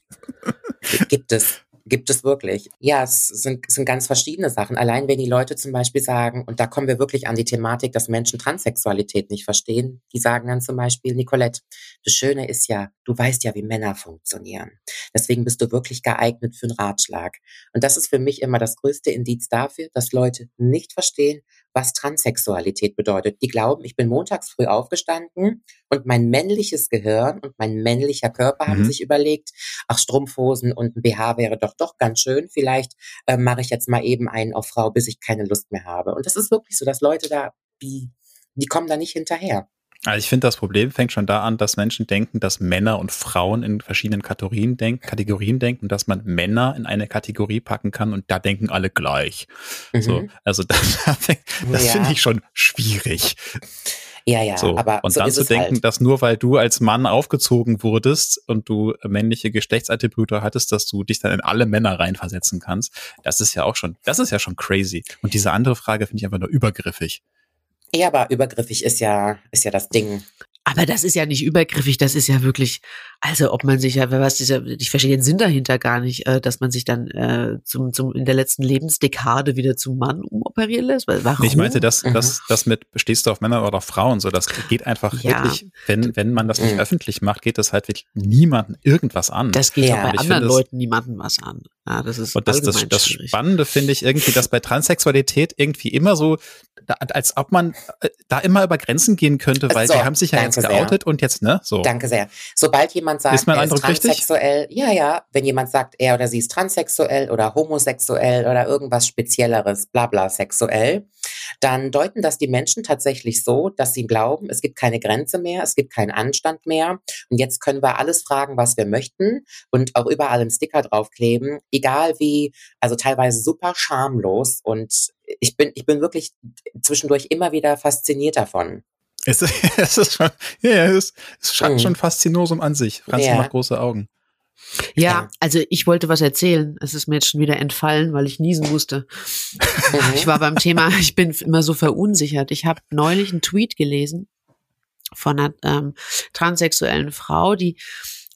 Gibt es. Gibt es wirklich. Ja, es sind, es sind ganz verschiedene Sachen. Allein wenn die Leute zum Beispiel sagen, und da kommen wir wirklich an die Thematik, dass Menschen Transsexualität nicht verstehen, die sagen dann zum Beispiel, Nicolette, das Schöne ist ja, du weißt ja, wie Männer funktionieren. Deswegen bist du wirklich geeignet für einen Ratschlag. Und das ist für mich immer das größte Indiz dafür, dass Leute nicht verstehen, was Transsexualität bedeutet. Die glauben, ich bin montags früh aufgestanden und mein männliches Gehirn und mein männlicher Körper mhm. haben sich überlegt, ach, Strumpfhosen und ein BH wäre doch doch ganz schön. Vielleicht äh, mache ich jetzt mal eben einen auf Frau, bis ich keine Lust mehr habe. Und das ist wirklich so, dass Leute da, die, die kommen da nicht hinterher. Also ich finde, das Problem fängt schon da an, dass Menschen denken, dass Männer und Frauen in verschiedenen Kategorien, denk Kategorien denken, dass man Männer in eine Kategorie packen kann und da denken alle gleich. Mhm. So, also das, das ja. finde ich schon schwierig. Ja, ja, so. aber und so dann zu denken, halt. dass nur weil du als Mann aufgezogen wurdest und du männliche Geschlechtsattribute hattest, dass du dich dann in alle Männer reinversetzen kannst, das ist ja auch schon, das ist ja schon crazy. Und diese andere Frage finde ich einfach nur übergriffig. Ja, aber übergriffig ist ja, ist ja das Ding. Aber das ist ja nicht übergriffig, das ist ja wirklich, also ob man sich ja, was ist ja, ich verstehe den Sinn dahinter gar nicht, äh, dass man sich dann äh, zum, zum in der letzten Lebensdekade wieder zum Mann umoperieren lässt. Warum? Ich meinte, dass mhm. das, das mit stehst du auf Männer oder auf Frauen, so das geht einfach ja. wirklich, wenn, wenn man das nicht mhm. öffentlich macht, geht das halt wirklich niemanden irgendwas an. Das geht ja. auch bei anderen Leuten niemanden was an. Ja, das ist und das, das, das Spannende finde ich irgendwie, dass bei Transsexualität irgendwie immer so, als ob man äh, da immer über Grenzen gehen könnte, weil so, sie haben sich ja jetzt geoutet sehr. und jetzt, ne? So. Danke sehr. Sobald jemand sagt, ist, er ist transsexuell, richtig? ja, ja, wenn jemand sagt, er oder sie ist transsexuell oder homosexuell oder irgendwas Spezielleres, bla bla sexuell, dann deuten das die Menschen tatsächlich so, dass sie glauben, es gibt keine Grenze mehr, es gibt keinen Anstand mehr und jetzt können wir alles fragen, was wir möchten und auch überall einen Sticker draufkleben, egal wie, also teilweise super schamlos und ich bin, ich bin wirklich zwischendurch immer wieder fasziniert davon. Es, es ist schon, ja, es, es hat mhm. schon Faszinosum an sich. Franzi ja. macht große Augen. Ja, also ich wollte was erzählen. Es ist mir jetzt schon wieder entfallen, weil ich niesen musste. Mhm. Ich war beim Thema, ich bin immer so verunsichert. Ich habe neulich einen Tweet gelesen von einer ähm, transsexuellen Frau, die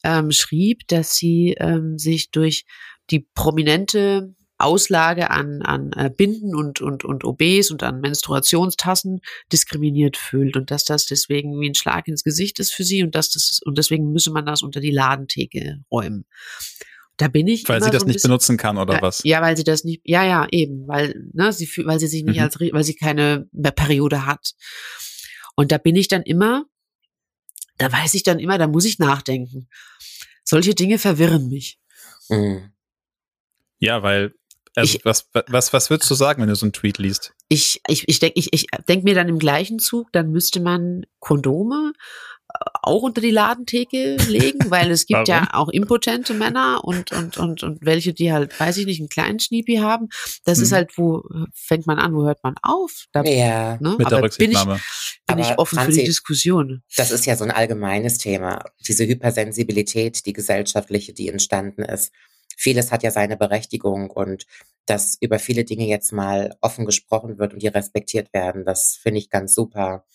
ähm, schrieb, dass sie ähm, sich durch die prominente Auslage an, an äh, Binden und, und, und OBs und an Menstruationstassen diskriminiert fühlt und dass das deswegen wie ein Schlag ins Gesicht ist für sie und dass das und deswegen müsse man das unter die Ladentheke räumen. Da bin ich. Weil sie das so nicht bisschen, benutzen kann oder ja, was? Ja, weil sie das nicht, ja, ja, eben, weil, ne, sie, weil sie sich nicht mhm. als, weil sie keine Periode hat. Und da bin ich dann immer, da weiß ich dann immer, da muss ich nachdenken. Solche Dinge verwirren mich. Mhm. Ja, weil also ich, was, was, was würdest du sagen, wenn du so einen Tweet liest? Ich, ich, ich denke ich, ich denk mir dann im gleichen Zug, dann müsste man Kondome auch unter die Ladentheke legen, weil es gibt ja auch impotente Männer und, und, und, und welche, die halt, weiß ich nicht, einen kleinen Schniepi haben. Das hm. ist halt, wo fängt man an, wo hört man auf? Da, ja, ne? mit der Rücksichtnahme. Bin ich, bin ich offen Franzi, für die Diskussion. Das ist ja so ein allgemeines Thema. Diese Hypersensibilität, die gesellschaftliche, die entstanden ist. Vieles hat ja seine Berechtigung und dass über viele Dinge jetzt mal offen gesprochen wird und die respektiert werden, das finde ich ganz super.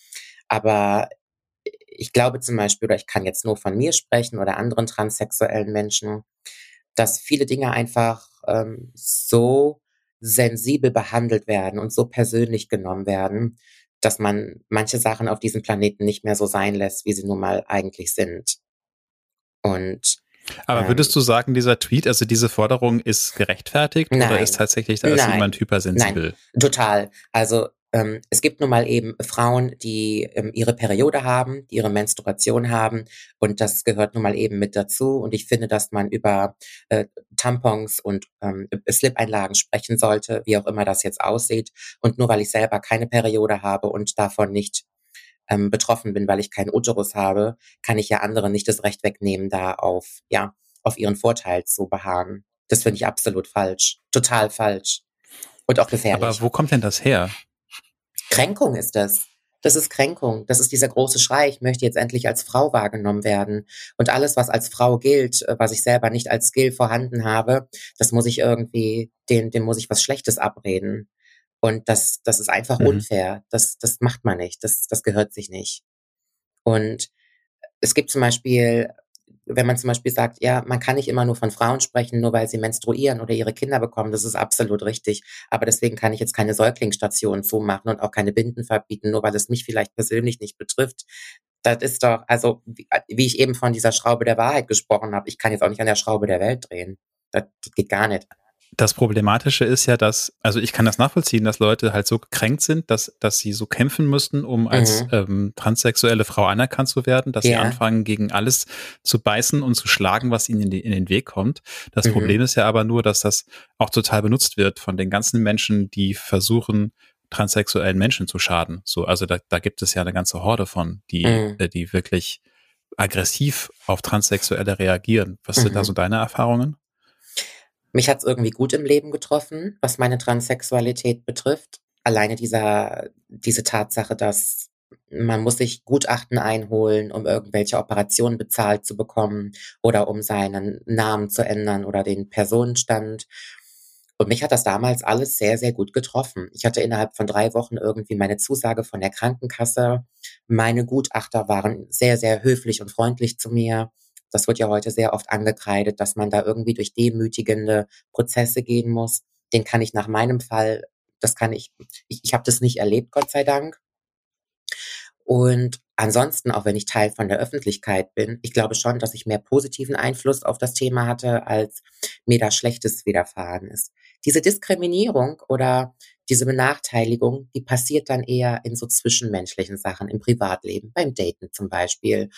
Aber ich glaube zum Beispiel, oder ich kann jetzt nur von mir sprechen oder anderen transsexuellen Menschen, dass viele Dinge einfach ähm, so sensibel behandelt werden und so persönlich genommen werden, dass man manche Sachen auf diesem Planeten nicht mehr so sein lässt, wie sie nun mal eigentlich sind. Und aber würdest du sagen, dieser Tweet, also diese Forderung ist gerechtfertigt nein, oder ist tatsächlich da ist jemand hypersensibel? Nein, total. Also ähm, es gibt nun mal eben Frauen, die ähm, ihre Periode haben, die ihre Menstruation haben und das gehört nun mal eben mit dazu. Und ich finde, dass man über äh, Tampons und ähm, Slip-Einlagen sprechen sollte, wie auch immer das jetzt aussieht. Und nur weil ich selber keine Periode habe und davon nicht ähm, betroffen bin, weil ich keinen Uterus habe, kann ich ja anderen nicht das Recht wegnehmen, da auf, ja, auf ihren Vorteil zu beharren. Das finde ich absolut falsch. Total falsch. Und auch gefährlich. Aber wo kommt denn das her? Kränkung ist das. Das ist Kränkung. Das ist dieser große Schrei. Ich möchte jetzt endlich als Frau wahrgenommen werden. Und alles, was als Frau gilt, äh, was ich selber nicht als Skill vorhanden habe, das muss ich irgendwie, dem, dem muss ich was Schlechtes abreden. Und das, das ist einfach mhm. unfair. Das, das macht man nicht. Das, das gehört sich nicht. Und es gibt zum Beispiel wenn man zum Beispiel sagt, ja, man kann nicht immer nur von Frauen sprechen, nur weil sie menstruieren oder ihre Kinder bekommen, das ist absolut richtig. Aber deswegen kann ich jetzt keine Säuglingsstation zumachen und auch keine Binden verbieten, nur weil es mich vielleicht persönlich nicht betrifft. Das ist doch, also wie, wie ich eben von dieser Schraube der Wahrheit gesprochen habe, ich kann jetzt auch nicht an der Schraube der Welt drehen. Das, das geht gar nicht. Das Problematische ist ja, dass, also ich kann das nachvollziehen, dass Leute halt so gekränkt sind, dass, dass sie so kämpfen müssten, um als mhm. ähm, transsexuelle Frau anerkannt zu werden, dass ja. sie anfangen, gegen alles zu beißen und zu schlagen, was ihnen in, die, in den Weg kommt. Das mhm. Problem ist ja aber nur, dass das auch total benutzt wird von den ganzen Menschen, die versuchen, transsexuellen Menschen zu schaden. So, also da, da gibt es ja eine ganze Horde von, die, mhm. äh, die wirklich aggressiv auf Transsexuelle reagieren. Was sind da mhm. so deine Erfahrungen? Mich hat es irgendwie gut im Leben getroffen, was meine Transsexualität betrifft. Alleine dieser, diese Tatsache, dass man muss sich Gutachten einholen, um irgendwelche Operationen bezahlt zu bekommen oder um seinen Namen zu ändern oder den Personenstand. Und mich hat das damals alles sehr, sehr gut getroffen. Ich hatte innerhalb von drei Wochen irgendwie meine Zusage von der Krankenkasse. Meine Gutachter waren sehr, sehr höflich und freundlich zu mir. Das wird ja heute sehr oft angekreidet, dass man da irgendwie durch demütigende Prozesse gehen muss. Den kann ich nach meinem Fall, das kann ich, ich, ich habe das nicht erlebt, Gott sei Dank. Und ansonsten, auch wenn ich Teil von der Öffentlichkeit bin, ich glaube schon, dass ich mehr positiven Einfluss auf das Thema hatte, als mir da Schlechtes widerfahren ist. Diese Diskriminierung oder diese Benachteiligung, die passiert dann eher in so zwischenmenschlichen Sachen, im Privatleben, beim Daten zum Beispiel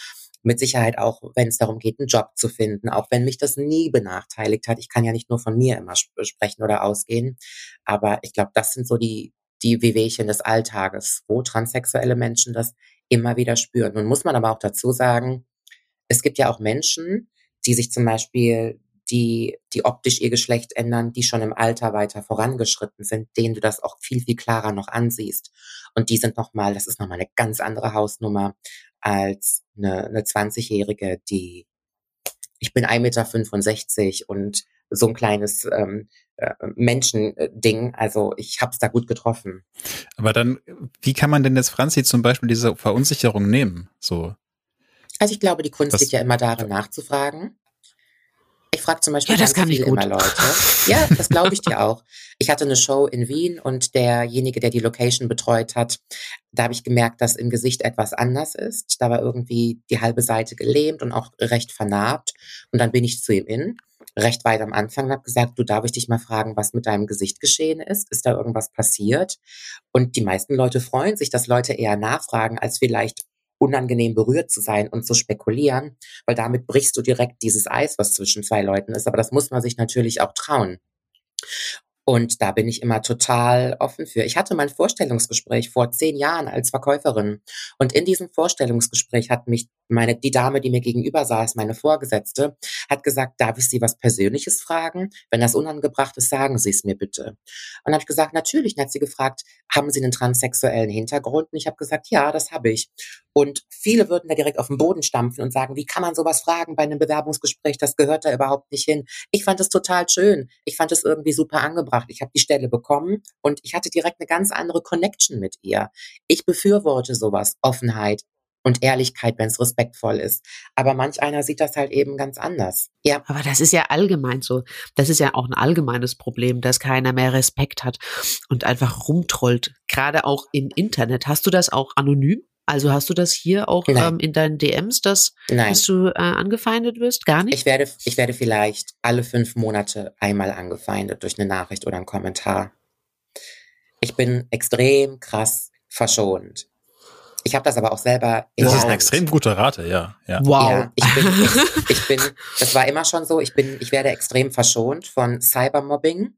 mit Sicherheit auch, wenn es darum geht, einen Job zu finden, auch wenn mich das nie benachteiligt hat. Ich kann ja nicht nur von mir immer sp sprechen oder ausgehen, aber ich glaube, das sind so die, die Wehwehchen des Alltages, wo transsexuelle Menschen das immer wieder spüren. Nun muss man aber auch dazu sagen, es gibt ja auch Menschen, die sich zum Beispiel die, die optisch ihr Geschlecht ändern, die schon im Alter weiter vorangeschritten sind, denen du das auch viel, viel klarer noch ansiehst. Und die sind nochmal, das ist nochmal eine ganz andere Hausnummer als eine, eine 20-Jährige, die, ich bin 1,65 Meter und so ein kleines ähm, äh, Menschending. Also ich habe es da gut getroffen. Aber dann, wie kann man denn jetzt Franzi zum Beispiel diese Verunsicherung nehmen? So. Also ich glaube, die Kunst das, liegt ja immer darin, nachzufragen. Ich frage zum Beispiel ja, das ganz viel immer Leute. Ja, das glaube ich dir auch. Ich hatte eine Show in Wien und derjenige, der die Location betreut hat, da habe ich gemerkt, dass im Gesicht etwas anders ist. Da war irgendwie die halbe Seite gelähmt und auch recht vernarbt. Und dann bin ich zu ihm in, recht weit am Anfang, und habe gesagt, du darf ich dich mal fragen, was mit deinem Gesicht geschehen ist? Ist da irgendwas passiert? Und die meisten Leute freuen sich, dass Leute eher nachfragen, als vielleicht unangenehm berührt zu sein und zu spekulieren, weil damit brichst du direkt dieses Eis, was zwischen zwei Leuten ist. Aber das muss man sich natürlich auch trauen. Und da bin ich immer total offen für. Ich hatte mein Vorstellungsgespräch vor zehn Jahren als Verkäuferin. Und in diesem Vorstellungsgespräch hat mich meine, die Dame, die mir gegenüber saß, meine Vorgesetzte, hat gesagt, darf ich Sie was Persönliches fragen? Wenn das unangebracht ist, sagen Sie es mir bitte. Und habe ich gesagt, natürlich. Und hat sie gefragt, haben Sie einen transsexuellen Hintergrund? Und ich habe gesagt, ja, das habe ich. Und viele würden da direkt auf den Boden stampfen und sagen, wie kann man sowas fragen bei einem Bewerbungsgespräch? Das gehört da überhaupt nicht hin. Ich fand es total schön. Ich fand es irgendwie super angebracht. Ich habe die Stelle bekommen und ich hatte direkt eine ganz andere Connection mit ihr. Ich befürworte sowas, Offenheit, und Ehrlichkeit, wenn es respektvoll ist. Aber manch einer sieht das halt eben ganz anders. Ja. Aber das ist ja allgemein so. Das ist ja auch ein allgemeines Problem, dass keiner mehr Respekt hat und einfach rumtrollt. Gerade auch im Internet. Hast du das auch anonym? Also hast du das hier auch ähm, in deinen DMs, dass, dass du äh, angefeindet wirst? Gar nicht? Ich werde, ich werde vielleicht alle fünf Monate einmal angefeindet durch eine Nachricht oder einen Kommentar. Ich bin extrem krass verschont. Ich habe das aber auch selber in Das ist eine extrem gute Rate, ja. ja. Wow. Ja, ich, bin, ich, ich bin, das war immer schon so, ich bin, ich werde extrem verschont von Cybermobbing.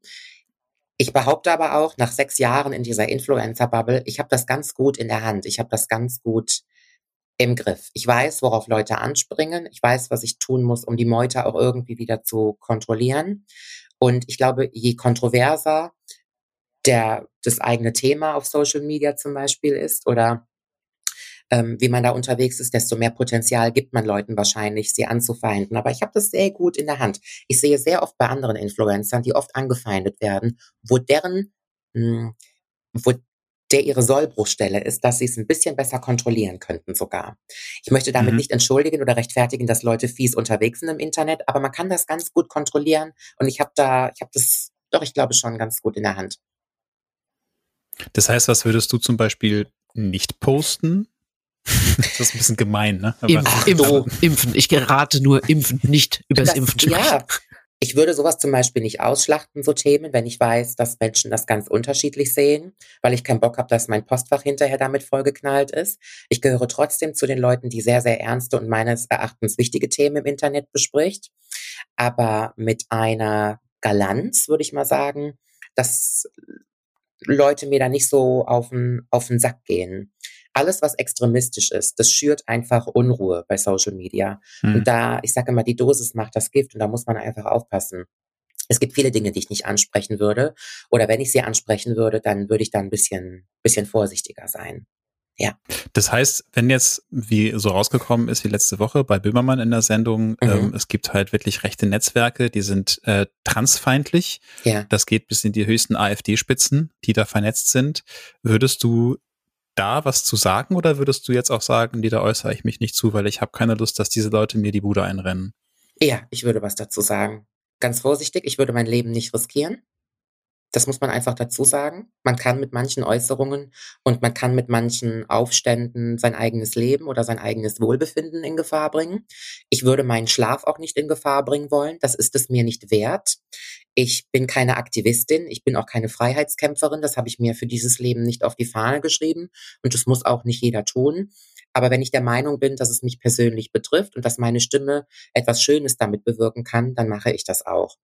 Ich behaupte aber auch, nach sechs Jahren in dieser Influencer-Bubble, ich habe das ganz gut in der Hand. Ich habe das ganz gut im Griff. Ich weiß, worauf Leute anspringen. Ich weiß, was ich tun muss, um die Meute auch irgendwie wieder zu kontrollieren. Und ich glaube, je kontroverser der, das eigene Thema auf Social Media zum Beispiel ist oder ähm, wie man da unterwegs ist, desto mehr Potenzial gibt man Leuten wahrscheinlich, sie anzufeinden. Aber ich habe das sehr gut in der Hand. Ich sehe sehr oft bei anderen Influencern, die oft angefeindet werden, wo deren, mh, hm, wo der ihre Sollbruchstelle ist, dass sie es ein bisschen besser kontrollieren könnten sogar. Ich möchte damit mhm. nicht entschuldigen oder rechtfertigen, dass Leute fies unterwegs sind im Internet, aber man kann das ganz gut kontrollieren und ich habe da, ich habe das, doch, ich glaube schon ganz gut in der Hand. Das heißt, was würdest du zum Beispiel nicht posten, das ist ein bisschen gemein, ne? Impf, impfen, impfen. Ich gerate nur impfen, nicht übers das, Impfen sprechen. Ja, ich würde sowas zum Beispiel nicht ausschlachten, so Themen, wenn ich weiß, dass Menschen das ganz unterschiedlich sehen, weil ich keinen Bock habe, dass mein Postfach hinterher damit vollgeknallt ist. Ich gehöre trotzdem zu den Leuten, die sehr, sehr ernste und meines Erachtens wichtige Themen im Internet bespricht. Aber mit einer Galanz, würde ich mal sagen, dass Leute mir da nicht so auf den, auf den Sack gehen alles, was extremistisch ist, das schürt einfach Unruhe bei Social Media. Mhm. Und da, ich sage immer, die Dosis macht das Gift und da muss man einfach aufpassen. Es gibt viele Dinge, die ich nicht ansprechen würde. Oder wenn ich sie ansprechen würde, dann würde ich da ein bisschen, bisschen vorsichtiger sein. Ja. Das heißt, wenn jetzt, wie so rausgekommen ist wie letzte Woche bei Böhmermann in der Sendung, mhm. ähm, es gibt halt wirklich rechte Netzwerke, die sind äh, transfeindlich. Ja. Das geht bis in die höchsten AfD-Spitzen, die da vernetzt sind. Würdest du da was zu sagen oder würdest du jetzt auch sagen, die da äußere ich mich nicht zu, weil ich habe keine Lust, dass diese Leute mir die Bude einrennen? Ja, ich würde was dazu sagen. Ganz vorsichtig, ich würde mein Leben nicht riskieren. Das muss man einfach dazu sagen. Man kann mit manchen Äußerungen und man kann mit manchen Aufständen sein eigenes Leben oder sein eigenes Wohlbefinden in Gefahr bringen. Ich würde meinen Schlaf auch nicht in Gefahr bringen wollen. Das ist es mir nicht wert. Ich bin keine Aktivistin. Ich bin auch keine Freiheitskämpferin. Das habe ich mir für dieses Leben nicht auf die Fahne geschrieben. Und das muss auch nicht jeder tun. Aber wenn ich der Meinung bin, dass es mich persönlich betrifft und dass meine Stimme etwas Schönes damit bewirken kann, dann mache ich das auch.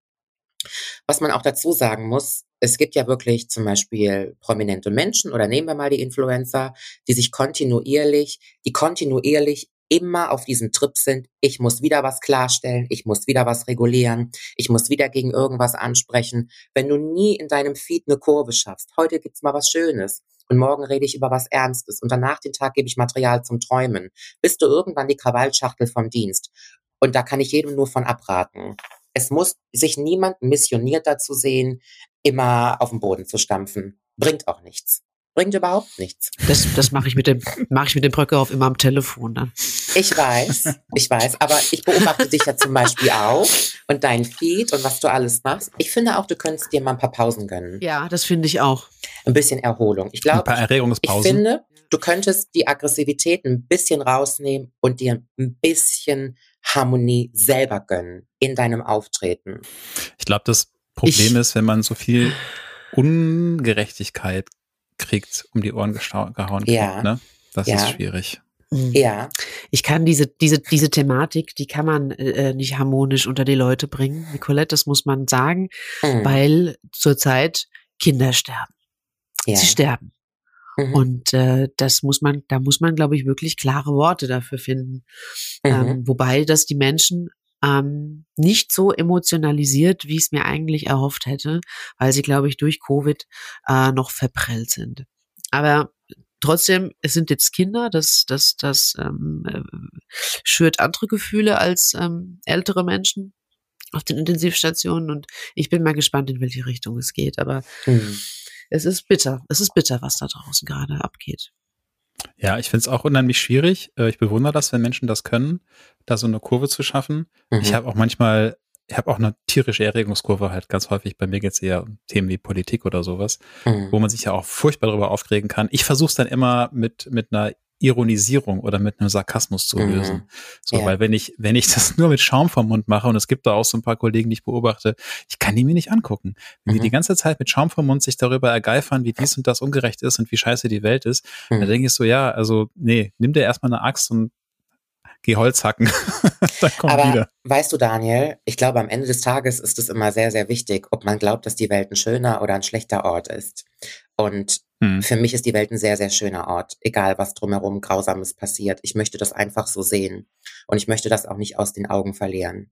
Was man auch dazu sagen muss, es gibt ja wirklich zum Beispiel prominente Menschen oder nehmen wir mal die Influencer, die sich kontinuierlich, die kontinuierlich immer auf diesem Trip sind, ich muss wieder was klarstellen, ich muss wieder was regulieren, ich muss wieder gegen irgendwas ansprechen. Wenn du nie in deinem Feed eine Kurve schaffst, heute gibt's mal was Schönes und morgen rede ich über was Ernstes und danach den Tag gebe ich Material zum Träumen, bist du irgendwann die Krawallschachtel vom Dienst. Und da kann ich jedem nur von abraten. Es muss sich niemand missioniert dazu sehen, immer auf den Boden zu stampfen. Bringt auch nichts. Bringt überhaupt nichts. Das, das mache ich mit dem, mache ich mit dem Bröckehoff immer am Telefon dann. Ich weiß, ich weiß, aber ich beobachte dich ja zum Beispiel auch und dein Feed und was du alles machst. Ich finde auch, du könntest dir mal ein paar Pausen gönnen. Ja, das finde ich auch. Ein bisschen Erholung. Ich glaube, ein paar Erregungspausen. Ich finde, du könntest die Aggressivität ein bisschen rausnehmen und dir ein bisschen Harmonie selber gönnen in deinem Auftreten. Ich glaube, das Problem ich, ist, wenn man so viel Ungerechtigkeit kriegt, um die Ohren gehauen kriegt, ja, ne? Das ja. ist schwierig. Mhm. Ja. Ich kann diese, diese, diese Thematik, die kann man äh, nicht harmonisch unter die Leute bringen. Nicolette, das muss man sagen, mhm. weil zurzeit Kinder sterben. Ja. Sie sterben. Mhm. Und äh, das muss man, da muss man, glaube ich, wirklich klare Worte dafür finden. Mhm. Ähm, wobei das die Menschen ähm, nicht so emotionalisiert, wie ich es mir eigentlich erhofft hätte, weil sie, glaube ich, durch Covid äh, noch verprellt sind. Aber trotzdem, es sind jetzt Kinder, das, das, das ähm, äh, schürt andere Gefühle als ähm, ältere Menschen auf den Intensivstationen und ich bin mal gespannt, in welche Richtung es geht. Aber mhm. es ist bitter. Es ist bitter, was da draußen gerade abgeht. Ja, ich finde es auch unheimlich schwierig. Äh, ich bewundere das, wenn Menschen das können, da so eine Kurve zu schaffen. Mhm. Ich habe auch manchmal, ich habe auch eine tierische Erregungskurve halt ganz häufig. Bei mir geht es eher um Themen wie Politik oder sowas, mhm. wo man sich ja auch furchtbar darüber aufregen kann. Ich versuche es dann immer mit, mit einer Ironisierung oder mit einem Sarkasmus zu lösen. Mhm. So, ja. weil wenn ich, wenn ich das nur mit Schaum vom Mund mache, und es gibt da auch so ein paar Kollegen, die ich beobachte, ich kann die mir nicht angucken. Wenn mhm. die die ganze Zeit mit Schaum vom Mund sich darüber ergeifern, wie dies und das ungerecht ist und wie scheiße die Welt ist, mhm. dann denke ich so, ja, also, nee, nimm dir erstmal eine Axt und geh Holz hacken. Dann kommt Aber wieder. weißt du, Daniel, ich glaube, am Ende des Tages ist es immer sehr, sehr wichtig, ob man glaubt, dass die Welt ein schöner oder ein schlechter Ort ist. Und hm. für mich ist die Welt ein sehr, sehr schöner Ort, egal was drumherum Grausames passiert. Ich möchte das einfach so sehen. Und ich möchte das auch nicht aus den Augen verlieren.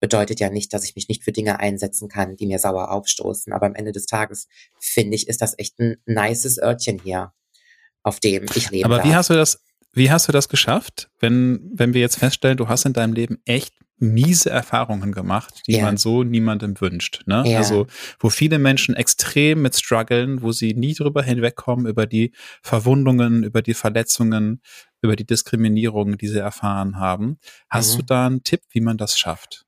Bedeutet ja nicht, dass ich mich nicht für Dinge einsetzen kann, die mir sauer aufstoßen. Aber am Ende des Tages, finde ich, ist das echt ein nices Örtchen hier, auf dem ich lebe. Aber wie hast du das, wie hast du das geschafft, wenn, wenn wir jetzt feststellen, du hast in deinem Leben echt miese Erfahrungen gemacht, die ja. man so niemandem wünscht. Ne? Ja. Also, wo viele Menschen extrem mit strugglen, wo sie nie drüber hinwegkommen, über die Verwundungen, über die Verletzungen, über die Diskriminierung, die sie erfahren haben. Hast mhm. du da einen Tipp, wie man das schafft?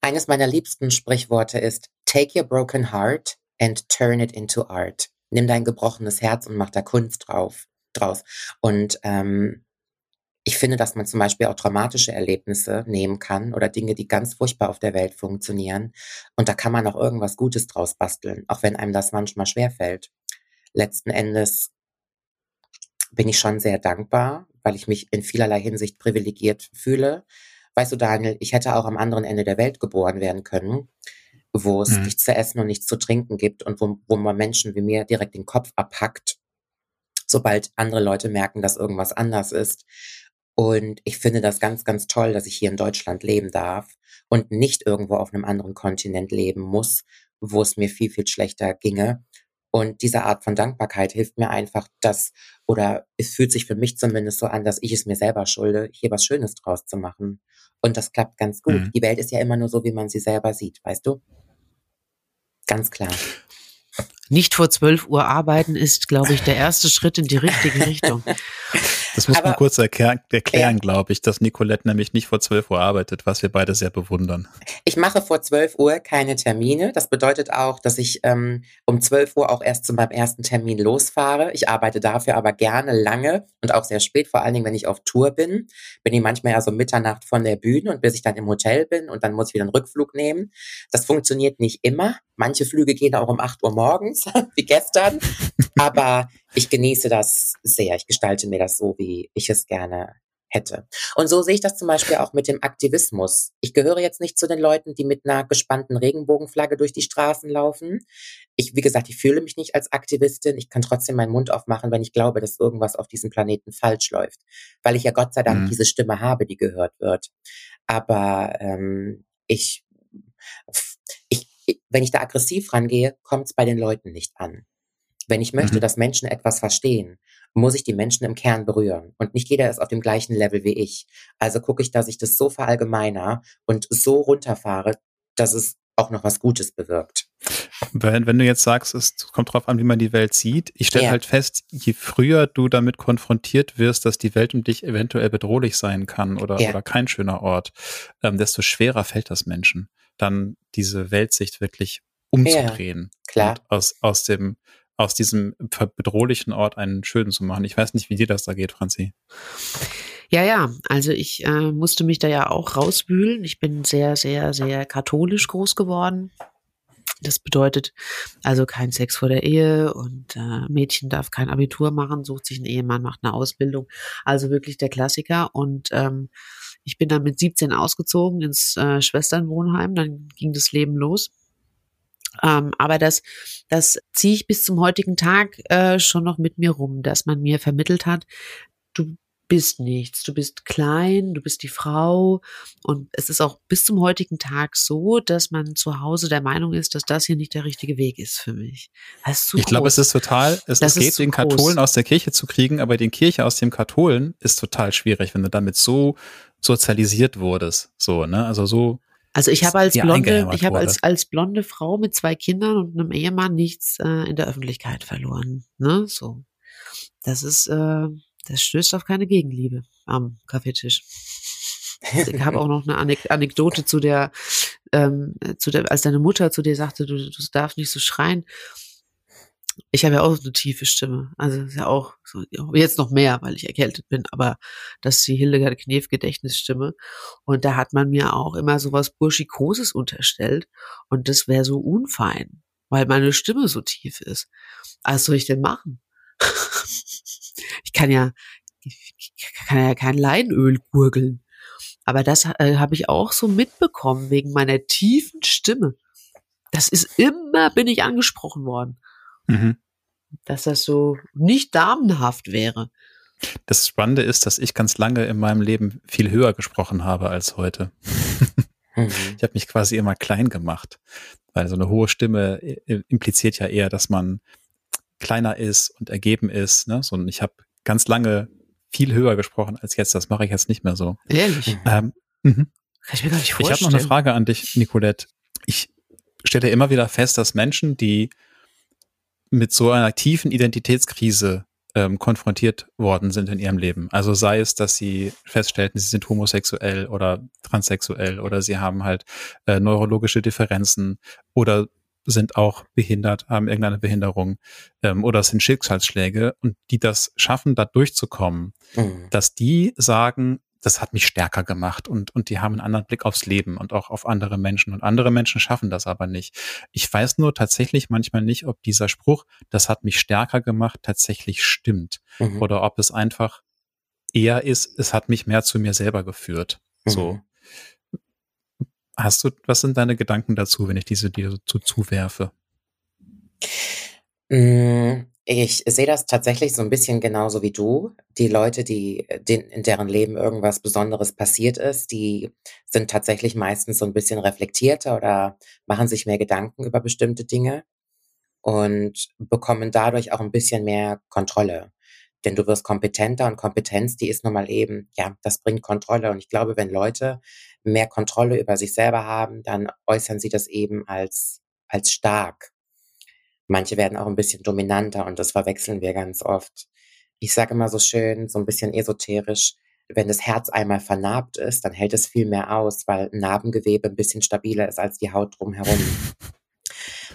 Eines meiner liebsten Sprichworte ist, take your broken heart and turn it into art. Nimm dein gebrochenes Herz und mach da Kunst drauf draus. Und ähm, ich finde, dass man zum Beispiel auch traumatische Erlebnisse nehmen kann oder Dinge, die ganz furchtbar auf der Welt funktionieren. Und da kann man auch irgendwas Gutes draus basteln, auch wenn einem das manchmal schwerfällt. Letzten Endes bin ich schon sehr dankbar, weil ich mich in vielerlei Hinsicht privilegiert fühle. Weißt du, Daniel, ich hätte auch am anderen Ende der Welt geboren werden können, wo es mhm. nichts zu essen und nichts zu trinken gibt und wo, wo man Menschen wie mir direkt den Kopf abhackt sobald andere Leute merken, dass irgendwas anders ist. Und ich finde das ganz, ganz toll, dass ich hier in Deutschland leben darf und nicht irgendwo auf einem anderen Kontinent leben muss, wo es mir viel, viel schlechter ginge. Und diese Art von Dankbarkeit hilft mir einfach, dass, oder es fühlt sich für mich zumindest so an, dass ich es mir selber schulde, hier was Schönes draus zu machen. Und das klappt ganz gut. Mhm. Die Welt ist ja immer nur so, wie man sie selber sieht, weißt du? Ganz klar nicht vor 12 Uhr arbeiten ist, glaube ich, der erste Schritt in die richtige Richtung. Das muss Aber, man kurz erklären, erklären ja. glaube ich, dass Nicolette nämlich nicht vor 12 Uhr arbeitet, was wir beide sehr bewundern. Ich mache vor 12 Uhr keine Termine. Das bedeutet auch, dass ich ähm, um 12 Uhr auch erst zu meinem ersten Termin losfahre. Ich arbeite dafür aber gerne lange und auch sehr spät, vor allen Dingen, wenn ich auf Tour bin. Bin ich manchmal ja so Mitternacht von der Bühne und bis ich dann im Hotel bin und dann muss ich wieder einen Rückflug nehmen. Das funktioniert nicht immer. Manche Flüge gehen auch um 8 Uhr morgens, wie gestern. Aber ich genieße das sehr. Ich gestalte mir das so, wie ich es gerne hätte. Und so sehe ich das zum Beispiel auch mit dem Aktivismus. Ich gehöre jetzt nicht zu den Leuten, die mit einer gespannten Regenbogenflagge durch die Straßen laufen. Ich, wie gesagt, ich fühle mich nicht als Aktivistin. Ich kann trotzdem meinen Mund aufmachen, wenn ich glaube, dass irgendwas auf diesem Planeten falsch läuft. Weil ich ja Gott sei Dank mhm. diese Stimme habe, die gehört wird. Aber ähm, ich wenn ich da aggressiv rangehe, kommt es bei den Leuten nicht an. Wenn ich möchte, mhm. dass Menschen etwas verstehen, muss ich die Menschen im Kern berühren. Und nicht jeder ist auf dem gleichen Level wie ich. Also gucke ich, dass ich das so verallgemeiner und so runterfahre, dass es auch noch was Gutes bewirkt. Wenn, wenn du jetzt sagst, es kommt drauf an, wie man die Welt sieht, ich stelle ja. halt fest, je früher du damit konfrontiert wirst, dass die Welt um dich eventuell bedrohlich sein kann oder, ja. oder kein schöner Ort, ähm, desto schwerer fällt das Menschen dann diese Weltsicht wirklich umzudrehen. Ja, klar. Aus, aus dem, aus diesem bedrohlichen Ort einen schönen zu machen. Ich weiß nicht, wie dir das da geht, Franzi. Ja, ja, also ich äh, musste mich da ja auch rauswühlen. Ich bin sehr, sehr, sehr katholisch groß geworden. Das bedeutet also kein Sex vor der Ehe und äh, Mädchen darf kein Abitur machen, sucht sich einen Ehemann, macht eine Ausbildung. Also wirklich der Klassiker. Und ähm, ich bin dann mit 17 ausgezogen ins äh, Schwesternwohnheim, dann ging das Leben los. Ähm, aber das, das ziehe ich bis zum heutigen Tag äh, schon noch mit mir rum, dass man mir vermittelt hat, du bist nichts. Du bist klein, du bist die Frau. Und es ist auch bis zum heutigen Tag so, dass man zu Hause der Meinung ist, dass das hier nicht der richtige Weg ist für mich. Ich glaube, es ist total, es, es geht, den groß. Katholen aus der Kirche zu kriegen, aber den Kirche aus dem Katholen ist total schwierig, wenn du damit so sozialisiert wurdest. So, ne? Also so. Also ich habe als blonde, ich habe als, als blonde Frau mit zwei Kindern und einem Ehemann nichts äh, in der Öffentlichkeit verloren. Ne? So. Das ist, äh, das stößt auf keine Gegenliebe am Kaffeetisch. Also ich habe auch noch eine Anek Anekdote zu der, ähm, zu der, als deine Mutter zu dir sagte, du, du darfst nicht so schreien. Ich habe ja auch eine tiefe Stimme. Also ist ja auch so, jetzt noch mehr, weil ich erkältet bin, aber das ist die Hildegard Knef Gedächtnisstimme. Und da hat man mir auch immer so was Burschikoses unterstellt. Und das wäre so unfein, weil meine Stimme so tief ist. Was soll ich denn machen? ich kann ja, ich kann ja kein Leinöl gurgeln. Aber das äh, habe ich auch so mitbekommen wegen meiner tiefen Stimme. Das ist immer, bin ich angesprochen worden. Mhm. Dass das so nicht damenhaft wäre. Das Spannende ist, dass ich ganz lange in meinem Leben viel höher gesprochen habe als heute. mhm. Ich habe mich quasi immer klein gemacht, weil so eine hohe Stimme äh, impliziert ja eher, dass man kleiner ist und ergeben ist. Ne? So, und ich habe ganz lange viel höher gesprochen als jetzt. Das mache ich jetzt nicht mehr so. Ehrlich? Ähm, mhm. Kann ich mir gar nicht vorstellen. Ich habe noch eine Frage an dich, Nicolette. Ich stelle immer wieder fest, dass Menschen, die mit so einer tiefen Identitätskrise ähm, konfrontiert worden sind in ihrem Leben. Also sei es, dass sie feststellten, sie sind homosexuell oder transsexuell oder sie haben halt äh, neurologische Differenzen oder sind auch behindert, haben irgendeine Behinderung ähm, oder sind Schicksalsschläge und die das schaffen, da durchzukommen, mhm. dass die sagen, das hat mich stärker gemacht und, und die haben einen anderen Blick aufs Leben und auch auf andere Menschen. Und andere Menschen schaffen das aber nicht. Ich weiß nur tatsächlich manchmal nicht, ob dieser Spruch, das hat mich stärker gemacht, tatsächlich stimmt. Mhm. Oder ob es einfach eher ist, es hat mich mehr zu mir selber geführt. Mhm. So. Hast du, was sind deine Gedanken dazu, wenn ich diese dir so zuwerfe? Mm, ich sehe das tatsächlich so ein bisschen genauso wie du. Die Leute, die, in deren Leben irgendwas Besonderes passiert ist, die sind tatsächlich meistens so ein bisschen reflektierter oder machen sich mehr Gedanken über bestimmte Dinge und bekommen dadurch auch ein bisschen mehr Kontrolle. Denn du wirst kompetenter und Kompetenz, die ist nun mal eben, ja, das bringt Kontrolle. Und ich glaube, wenn Leute mehr Kontrolle über sich selber haben, dann äußern sie das eben als, als stark. Manche werden auch ein bisschen dominanter und das verwechseln wir ganz oft. Ich sage immer so schön, so ein bisschen esoterisch, wenn das Herz einmal vernarbt ist, dann hält es viel mehr aus, weil Narbengewebe ein bisschen stabiler ist als die Haut drumherum.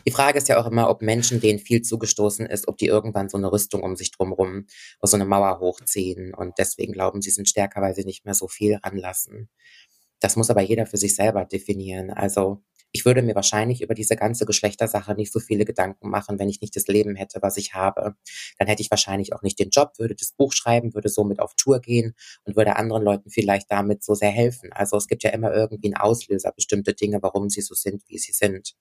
Die Frage ist ja auch immer, ob Menschen, denen viel zugestoßen ist, ob die irgendwann so eine Rüstung um sich drumherum, so eine Mauer hochziehen und deswegen glauben, sie sind stärker, weil sie nicht mehr so viel ranlassen. Das muss aber jeder für sich selber definieren. Also ich würde mir wahrscheinlich über diese ganze Geschlechtersache nicht so viele Gedanken machen, wenn ich nicht das Leben hätte, was ich habe. Dann hätte ich wahrscheinlich auch nicht den Job, würde das Buch schreiben, würde somit auf Tour gehen und würde anderen Leuten vielleicht damit so sehr helfen. Also es gibt ja immer irgendwie einen Auslöser, bestimmte Dinge, warum sie so sind, wie sie sind.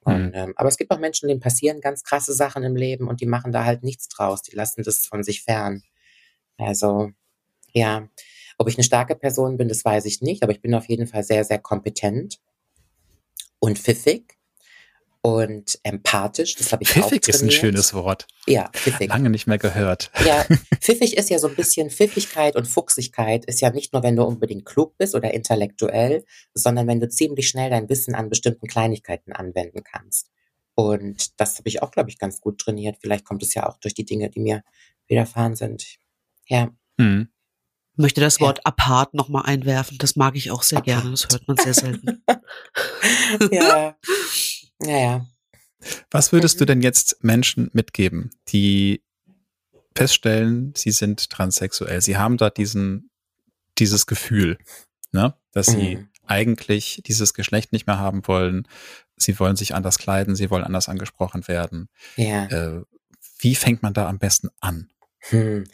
Und, mhm. ähm, aber es gibt auch Menschen, denen passieren ganz krasse Sachen im Leben und die machen da halt nichts draus. Die lassen das von sich fern. Also, ja, ob ich eine starke Person bin, das weiß ich nicht, aber ich bin auf jeden Fall sehr, sehr kompetent und pfiffig und empathisch. Das habe ich pfiffig auch Pfiffig ist ein schönes Wort. Ja, pfiffig. Lange nicht mehr gehört. Ja, pfiffig ist ja so ein bisschen Pfiffigkeit und Fuchsigkeit ist ja nicht nur, wenn du unbedingt klug bist oder intellektuell, sondern wenn du ziemlich schnell dein Wissen an bestimmten Kleinigkeiten anwenden kannst. Und das habe ich auch, glaube ich, ganz gut trainiert. Vielleicht kommt es ja auch durch die Dinge, die mir widerfahren sind. Ja. Mhm möchte das Wort ja. apart nochmal einwerfen. Das mag ich auch sehr apart. gerne. Das hört man sehr selten. ja. Naja. Was würdest mhm. du denn jetzt Menschen mitgeben, die feststellen, sie sind transsexuell? Sie haben da diesen, dieses Gefühl, ne, dass mhm. sie eigentlich dieses Geschlecht nicht mehr haben wollen. Sie wollen sich anders kleiden, sie wollen anders angesprochen werden. Ja. Äh, wie fängt man da am besten an? Hm.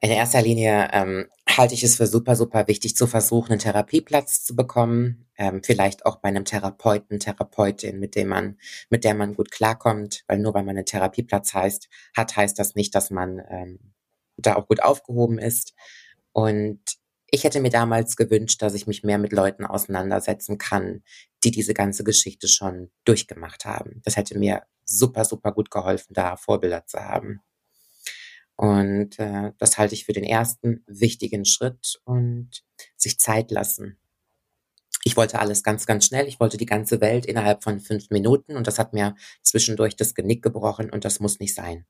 In erster Linie ähm, halte ich es für super, super wichtig zu versuchen, einen Therapieplatz zu bekommen. Ähm, vielleicht auch bei einem Therapeuten, Therapeutin, mit dem man, mit der man gut klarkommt. Weil nur weil man einen Therapieplatz heißt, hat, heißt das nicht, dass man ähm, da auch gut aufgehoben ist. Und ich hätte mir damals gewünscht, dass ich mich mehr mit Leuten auseinandersetzen kann, die diese ganze Geschichte schon durchgemacht haben. Das hätte mir super, super gut geholfen, da Vorbilder zu haben. Und äh, das halte ich für den ersten wichtigen Schritt und sich Zeit lassen. Ich wollte alles ganz, ganz schnell. Ich wollte die ganze Welt innerhalb von fünf Minuten und das hat mir zwischendurch das Genick gebrochen und das muss nicht sein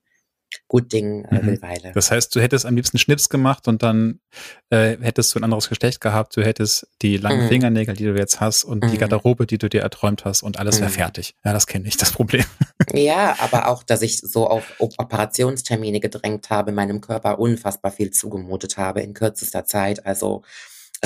gut Ding äh, will mhm. Weile. Das heißt, du hättest am liebsten Schnips gemacht und dann äh, hättest du ein anderes Geschlecht gehabt, du hättest die langen mhm. Fingernägel, die du jetzt hast und mhm. die Garderobe, die du dir erträumt hast und alles wäre mhm. fertig. Ja, das kenne ich, das Problem. Ja, aber auch, dass ich so auf Operationstermine gedrängt habe, meinem Körper unfassbar viel zugemutet habe in kürzester Zeit. Also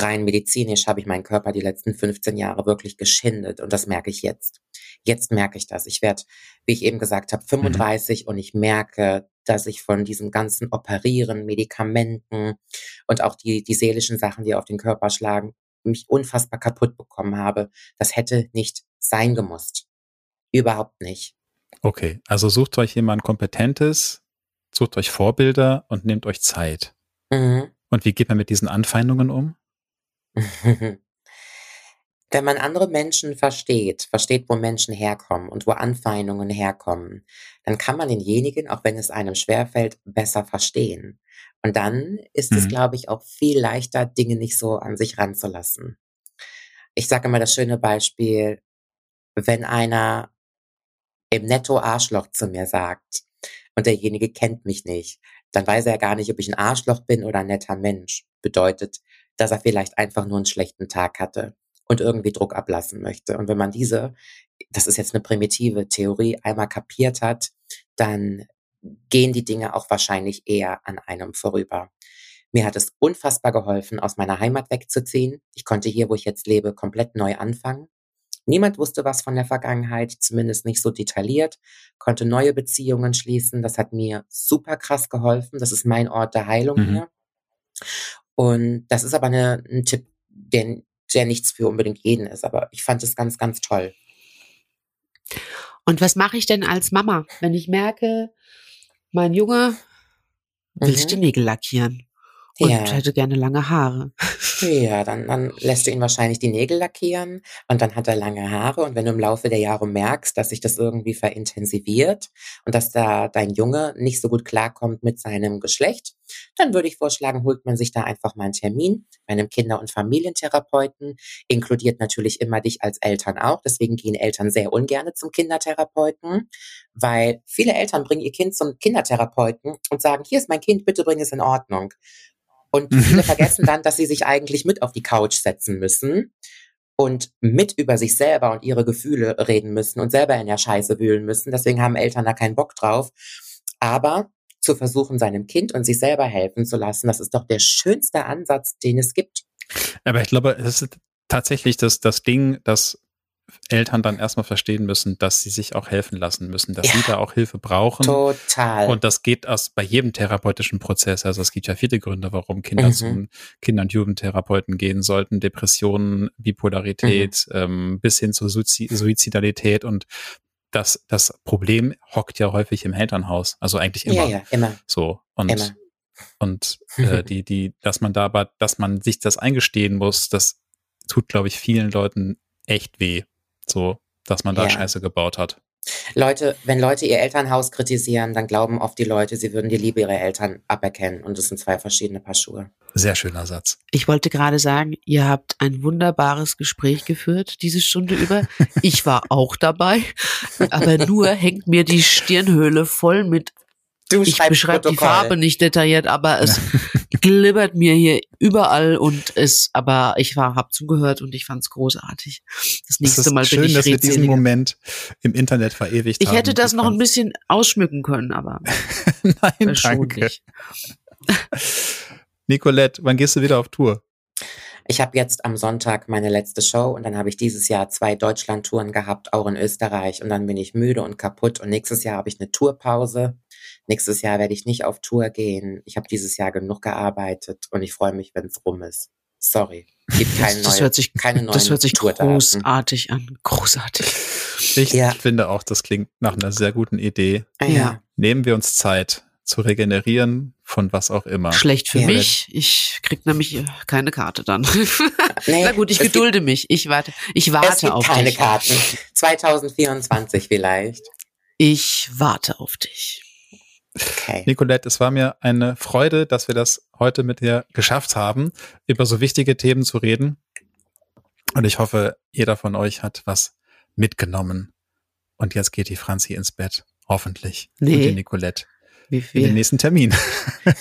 rein medizinisch habe ich meinen Körper die letzten 15 Jahre wirklich geschindet und das merke ich jetzt. Jetzt merke ich das. Ich werde, wie ich eben gesagt habe, 35 mhm. und ich merke, dass ich von diesem ganzen Operieren, Medikamenten und auch die, die seelischen Sachen, die auf den Körper schlagen, mich unfassbar kaputt bekommen habe. Das hätte nicht sein gemusst. Überhaupt nicht. Okay, also sucht euch jemand Kompetentes, sucht euch Vorbilder und nehmt euch Zeit. Mhm. Und wie geht man mit diesen Anfeindungen um? Wenn man andere Menschen versteht, versteht, wo Menschen herkommen und wo Anfeindungen herkommen, dann kann man denjenigen, auch wenn es einem schwerfällt, besser verstehen. Und dann ist mhm. es, glaube ich, auch viel leichter, Dinge nicht so an sich ranzulassen. Ich sage immer das schöne Beispiel, wenn einer im Netto Arschloch zu mir sagt und derjenige kennt mich nicht, dann weiß er gar nicht, ob ich ein Arschloch bin oder ein netter Mensch. Bedeutet, dass er vielleicht einfach nur einen schlechten Tag hatte und irgendwie Druck ablassen möchte. Und wenn man diese, das ist jetzt eine primitive Theorie, einmal kapiert hat, dann gehen die Dinge auch wahrscheinlich eher an einem vorüber. Mir hat es unfassbar geholfen, aus meiner Heimat wegzuziehen. Ich konnte hier, wo ich jetzt lebe, komplett neu anfangen. Niemand wusste was von der Vergangenheit, zumindest nicht so detailliert, konnte neue Beziehungen schließen. Das hat mir super krass geholfen. Das ist mein Ort der Heilung mhm. hier. Und das ist aber eine, ein Tipp, der, der nichts für unbedingt jeden ist. Aber ich fand es ganz, ganz toll. Und was mache ich denn als Mama, wenn ich merke, mein Junge will mhm. sich die Nägel lackieren? und ja. hätte gerne lange Haare. Ja, dann, dann lässt du ihn wahrscheinlich die Nägel lackieren und dann hat er lange Haare. Und wenn du im Laufe der Jahre merkst, dass sich das irgendwie verintensiviert und dass da dein Junge nicht so gut klarkommt mit seinem Geschlecht, dann würde ich vorschlagen, holt man sich da einfach mal einen Termin bei einem Kinder- und Familientherapeuten. Inkludiert natürlich immer dich als Eltern auch. Deswegen gehen Eltern sehr ungerne zum Kindertherapeuten, weil viele Eltern bringen ihr Kind zum Kindertherapeuten und sagen, hier ist mein Kind, bitte bring es in Ordnung. Und viele vergessen dann, dass sie sich eigentlich mit auf die Couch setzen müssen und mit über sich selber und ihre Gefühle reden müssen und selber in der Scheiße wühlen müssen. Deswegen haben Eltern da keinen Bock drauf. Aber zu versuchen, seinem Kind und sich selber helfen zu lassen, das ist doch der schönste Ansatz, den es gibt. Aber ich glaube, es ist tatsächlich das, das Ding, dass Eltern dann erstmal verstehen müssen, dass sie sich auch helfen lassen müssen, dass ja, sie da auch Hilfe brauchen. Total. Und das geht aus bei jedem therapeutischen Prozess. Also es gibt ja viele Gründe, warum Kinder mhm. zum Kinder- und Jugendtherapeuten gehen sollten. Depressionen, Bipolarität, mhm. ähm, bis hin zur Suizidalität und das, das Problem hockt ja häufig im Elternhaus. Also eigentlich immer. Ja, ja, immer. So. Und, immer. und äh, die, die, dass man da aber, dass man sich das eingestehen muss, das tut, glaube ich, vielen Leuten echt weh. So, dass man da ja. Scheiße gebaut hat. Leute, wenn Leute ihr Elternhaus kritisieren, dann glauben oft die Leute, sie würden die Liebe ihrer Eltern aberkennen. Und das sind zwei verschiedene Paar Schuhe. Sehr schöner Satz. Ich wollte gerade sagen, ihr habt ein wunderbares Gespräch geführt, diese Stunde über. Ich war auch dabei, aber nur hängt mir die Stirnhöhle voll mit Du ich beschreibe die Farbe nicht detailliert, aber es glibbert mir hier überall und es, aber ich war, hab zugehört und ich fand es großartig. Das nächste das Mal schön, bin ich dass wir diesen Moment im Internet verewigt ich haben. Ich hätte das noch ein bisschen ausschmücken können, aber nein, danke. Nicolette, wann gehst du wieder auf Tour? Ich habe jetzt am Sonntag meine letzte Show und dann habe ich dieses Jahr zwei Deutschland-Touren gehabt, auch in Österreich. Und dann bin ich müde und kaputt. Und nächstes Jahr habe ich eine Tourpause. Nächstes Jahr werde ich nicht auf Tour gehen. Ich habe dieses Jahr genug gearbeitet und ich freue mich, wenn es rum ist. Sorry. Gibt keine das, neue, hört sich, keine neuen das hört sich großartig an. Großartig. Ich Ja. finde auch, das klingt nach einer sehr guten Idee. Ja. Nehmen wir uns Zeit zu regenerieren von was auch immer. Schlecht für Ja. mich. Ich krieg nämlich äh, keine Karte dann. Nee, Na gut, ich es gibt- gedulde mich. Ich warte. Ich Es warte gibt auf keine dich. Karten. 2024 vielleicht. Ich warte auf dich. Okay. Nicolette, es war mir eine Freude, dass wir das heute mit dir geschafft haben, über so wichtige Themen zu reden. Und ich hoffe, jeder von euch hat was mitgenommen. Und jetzt geht die Franzi ins Bett. Hoffentlich. Nee. Und die Nicolette Wir, in den nächsten Termin.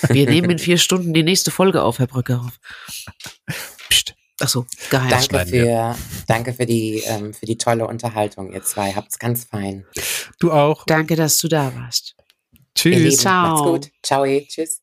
wir nehmen in vier Stunden die nächste Folge auf, Herr Brückerhoff. Psst. Ach so, geheim. Danke wir. für, danke für die, ähm, für die tolle Unterhaltung, ihr zwei. Habt's ganz fein. Du auch. Danke, dass du da warst. Ihr Tschüss. Lieben, Ciao. macht's gut. Ciao. Tschüss.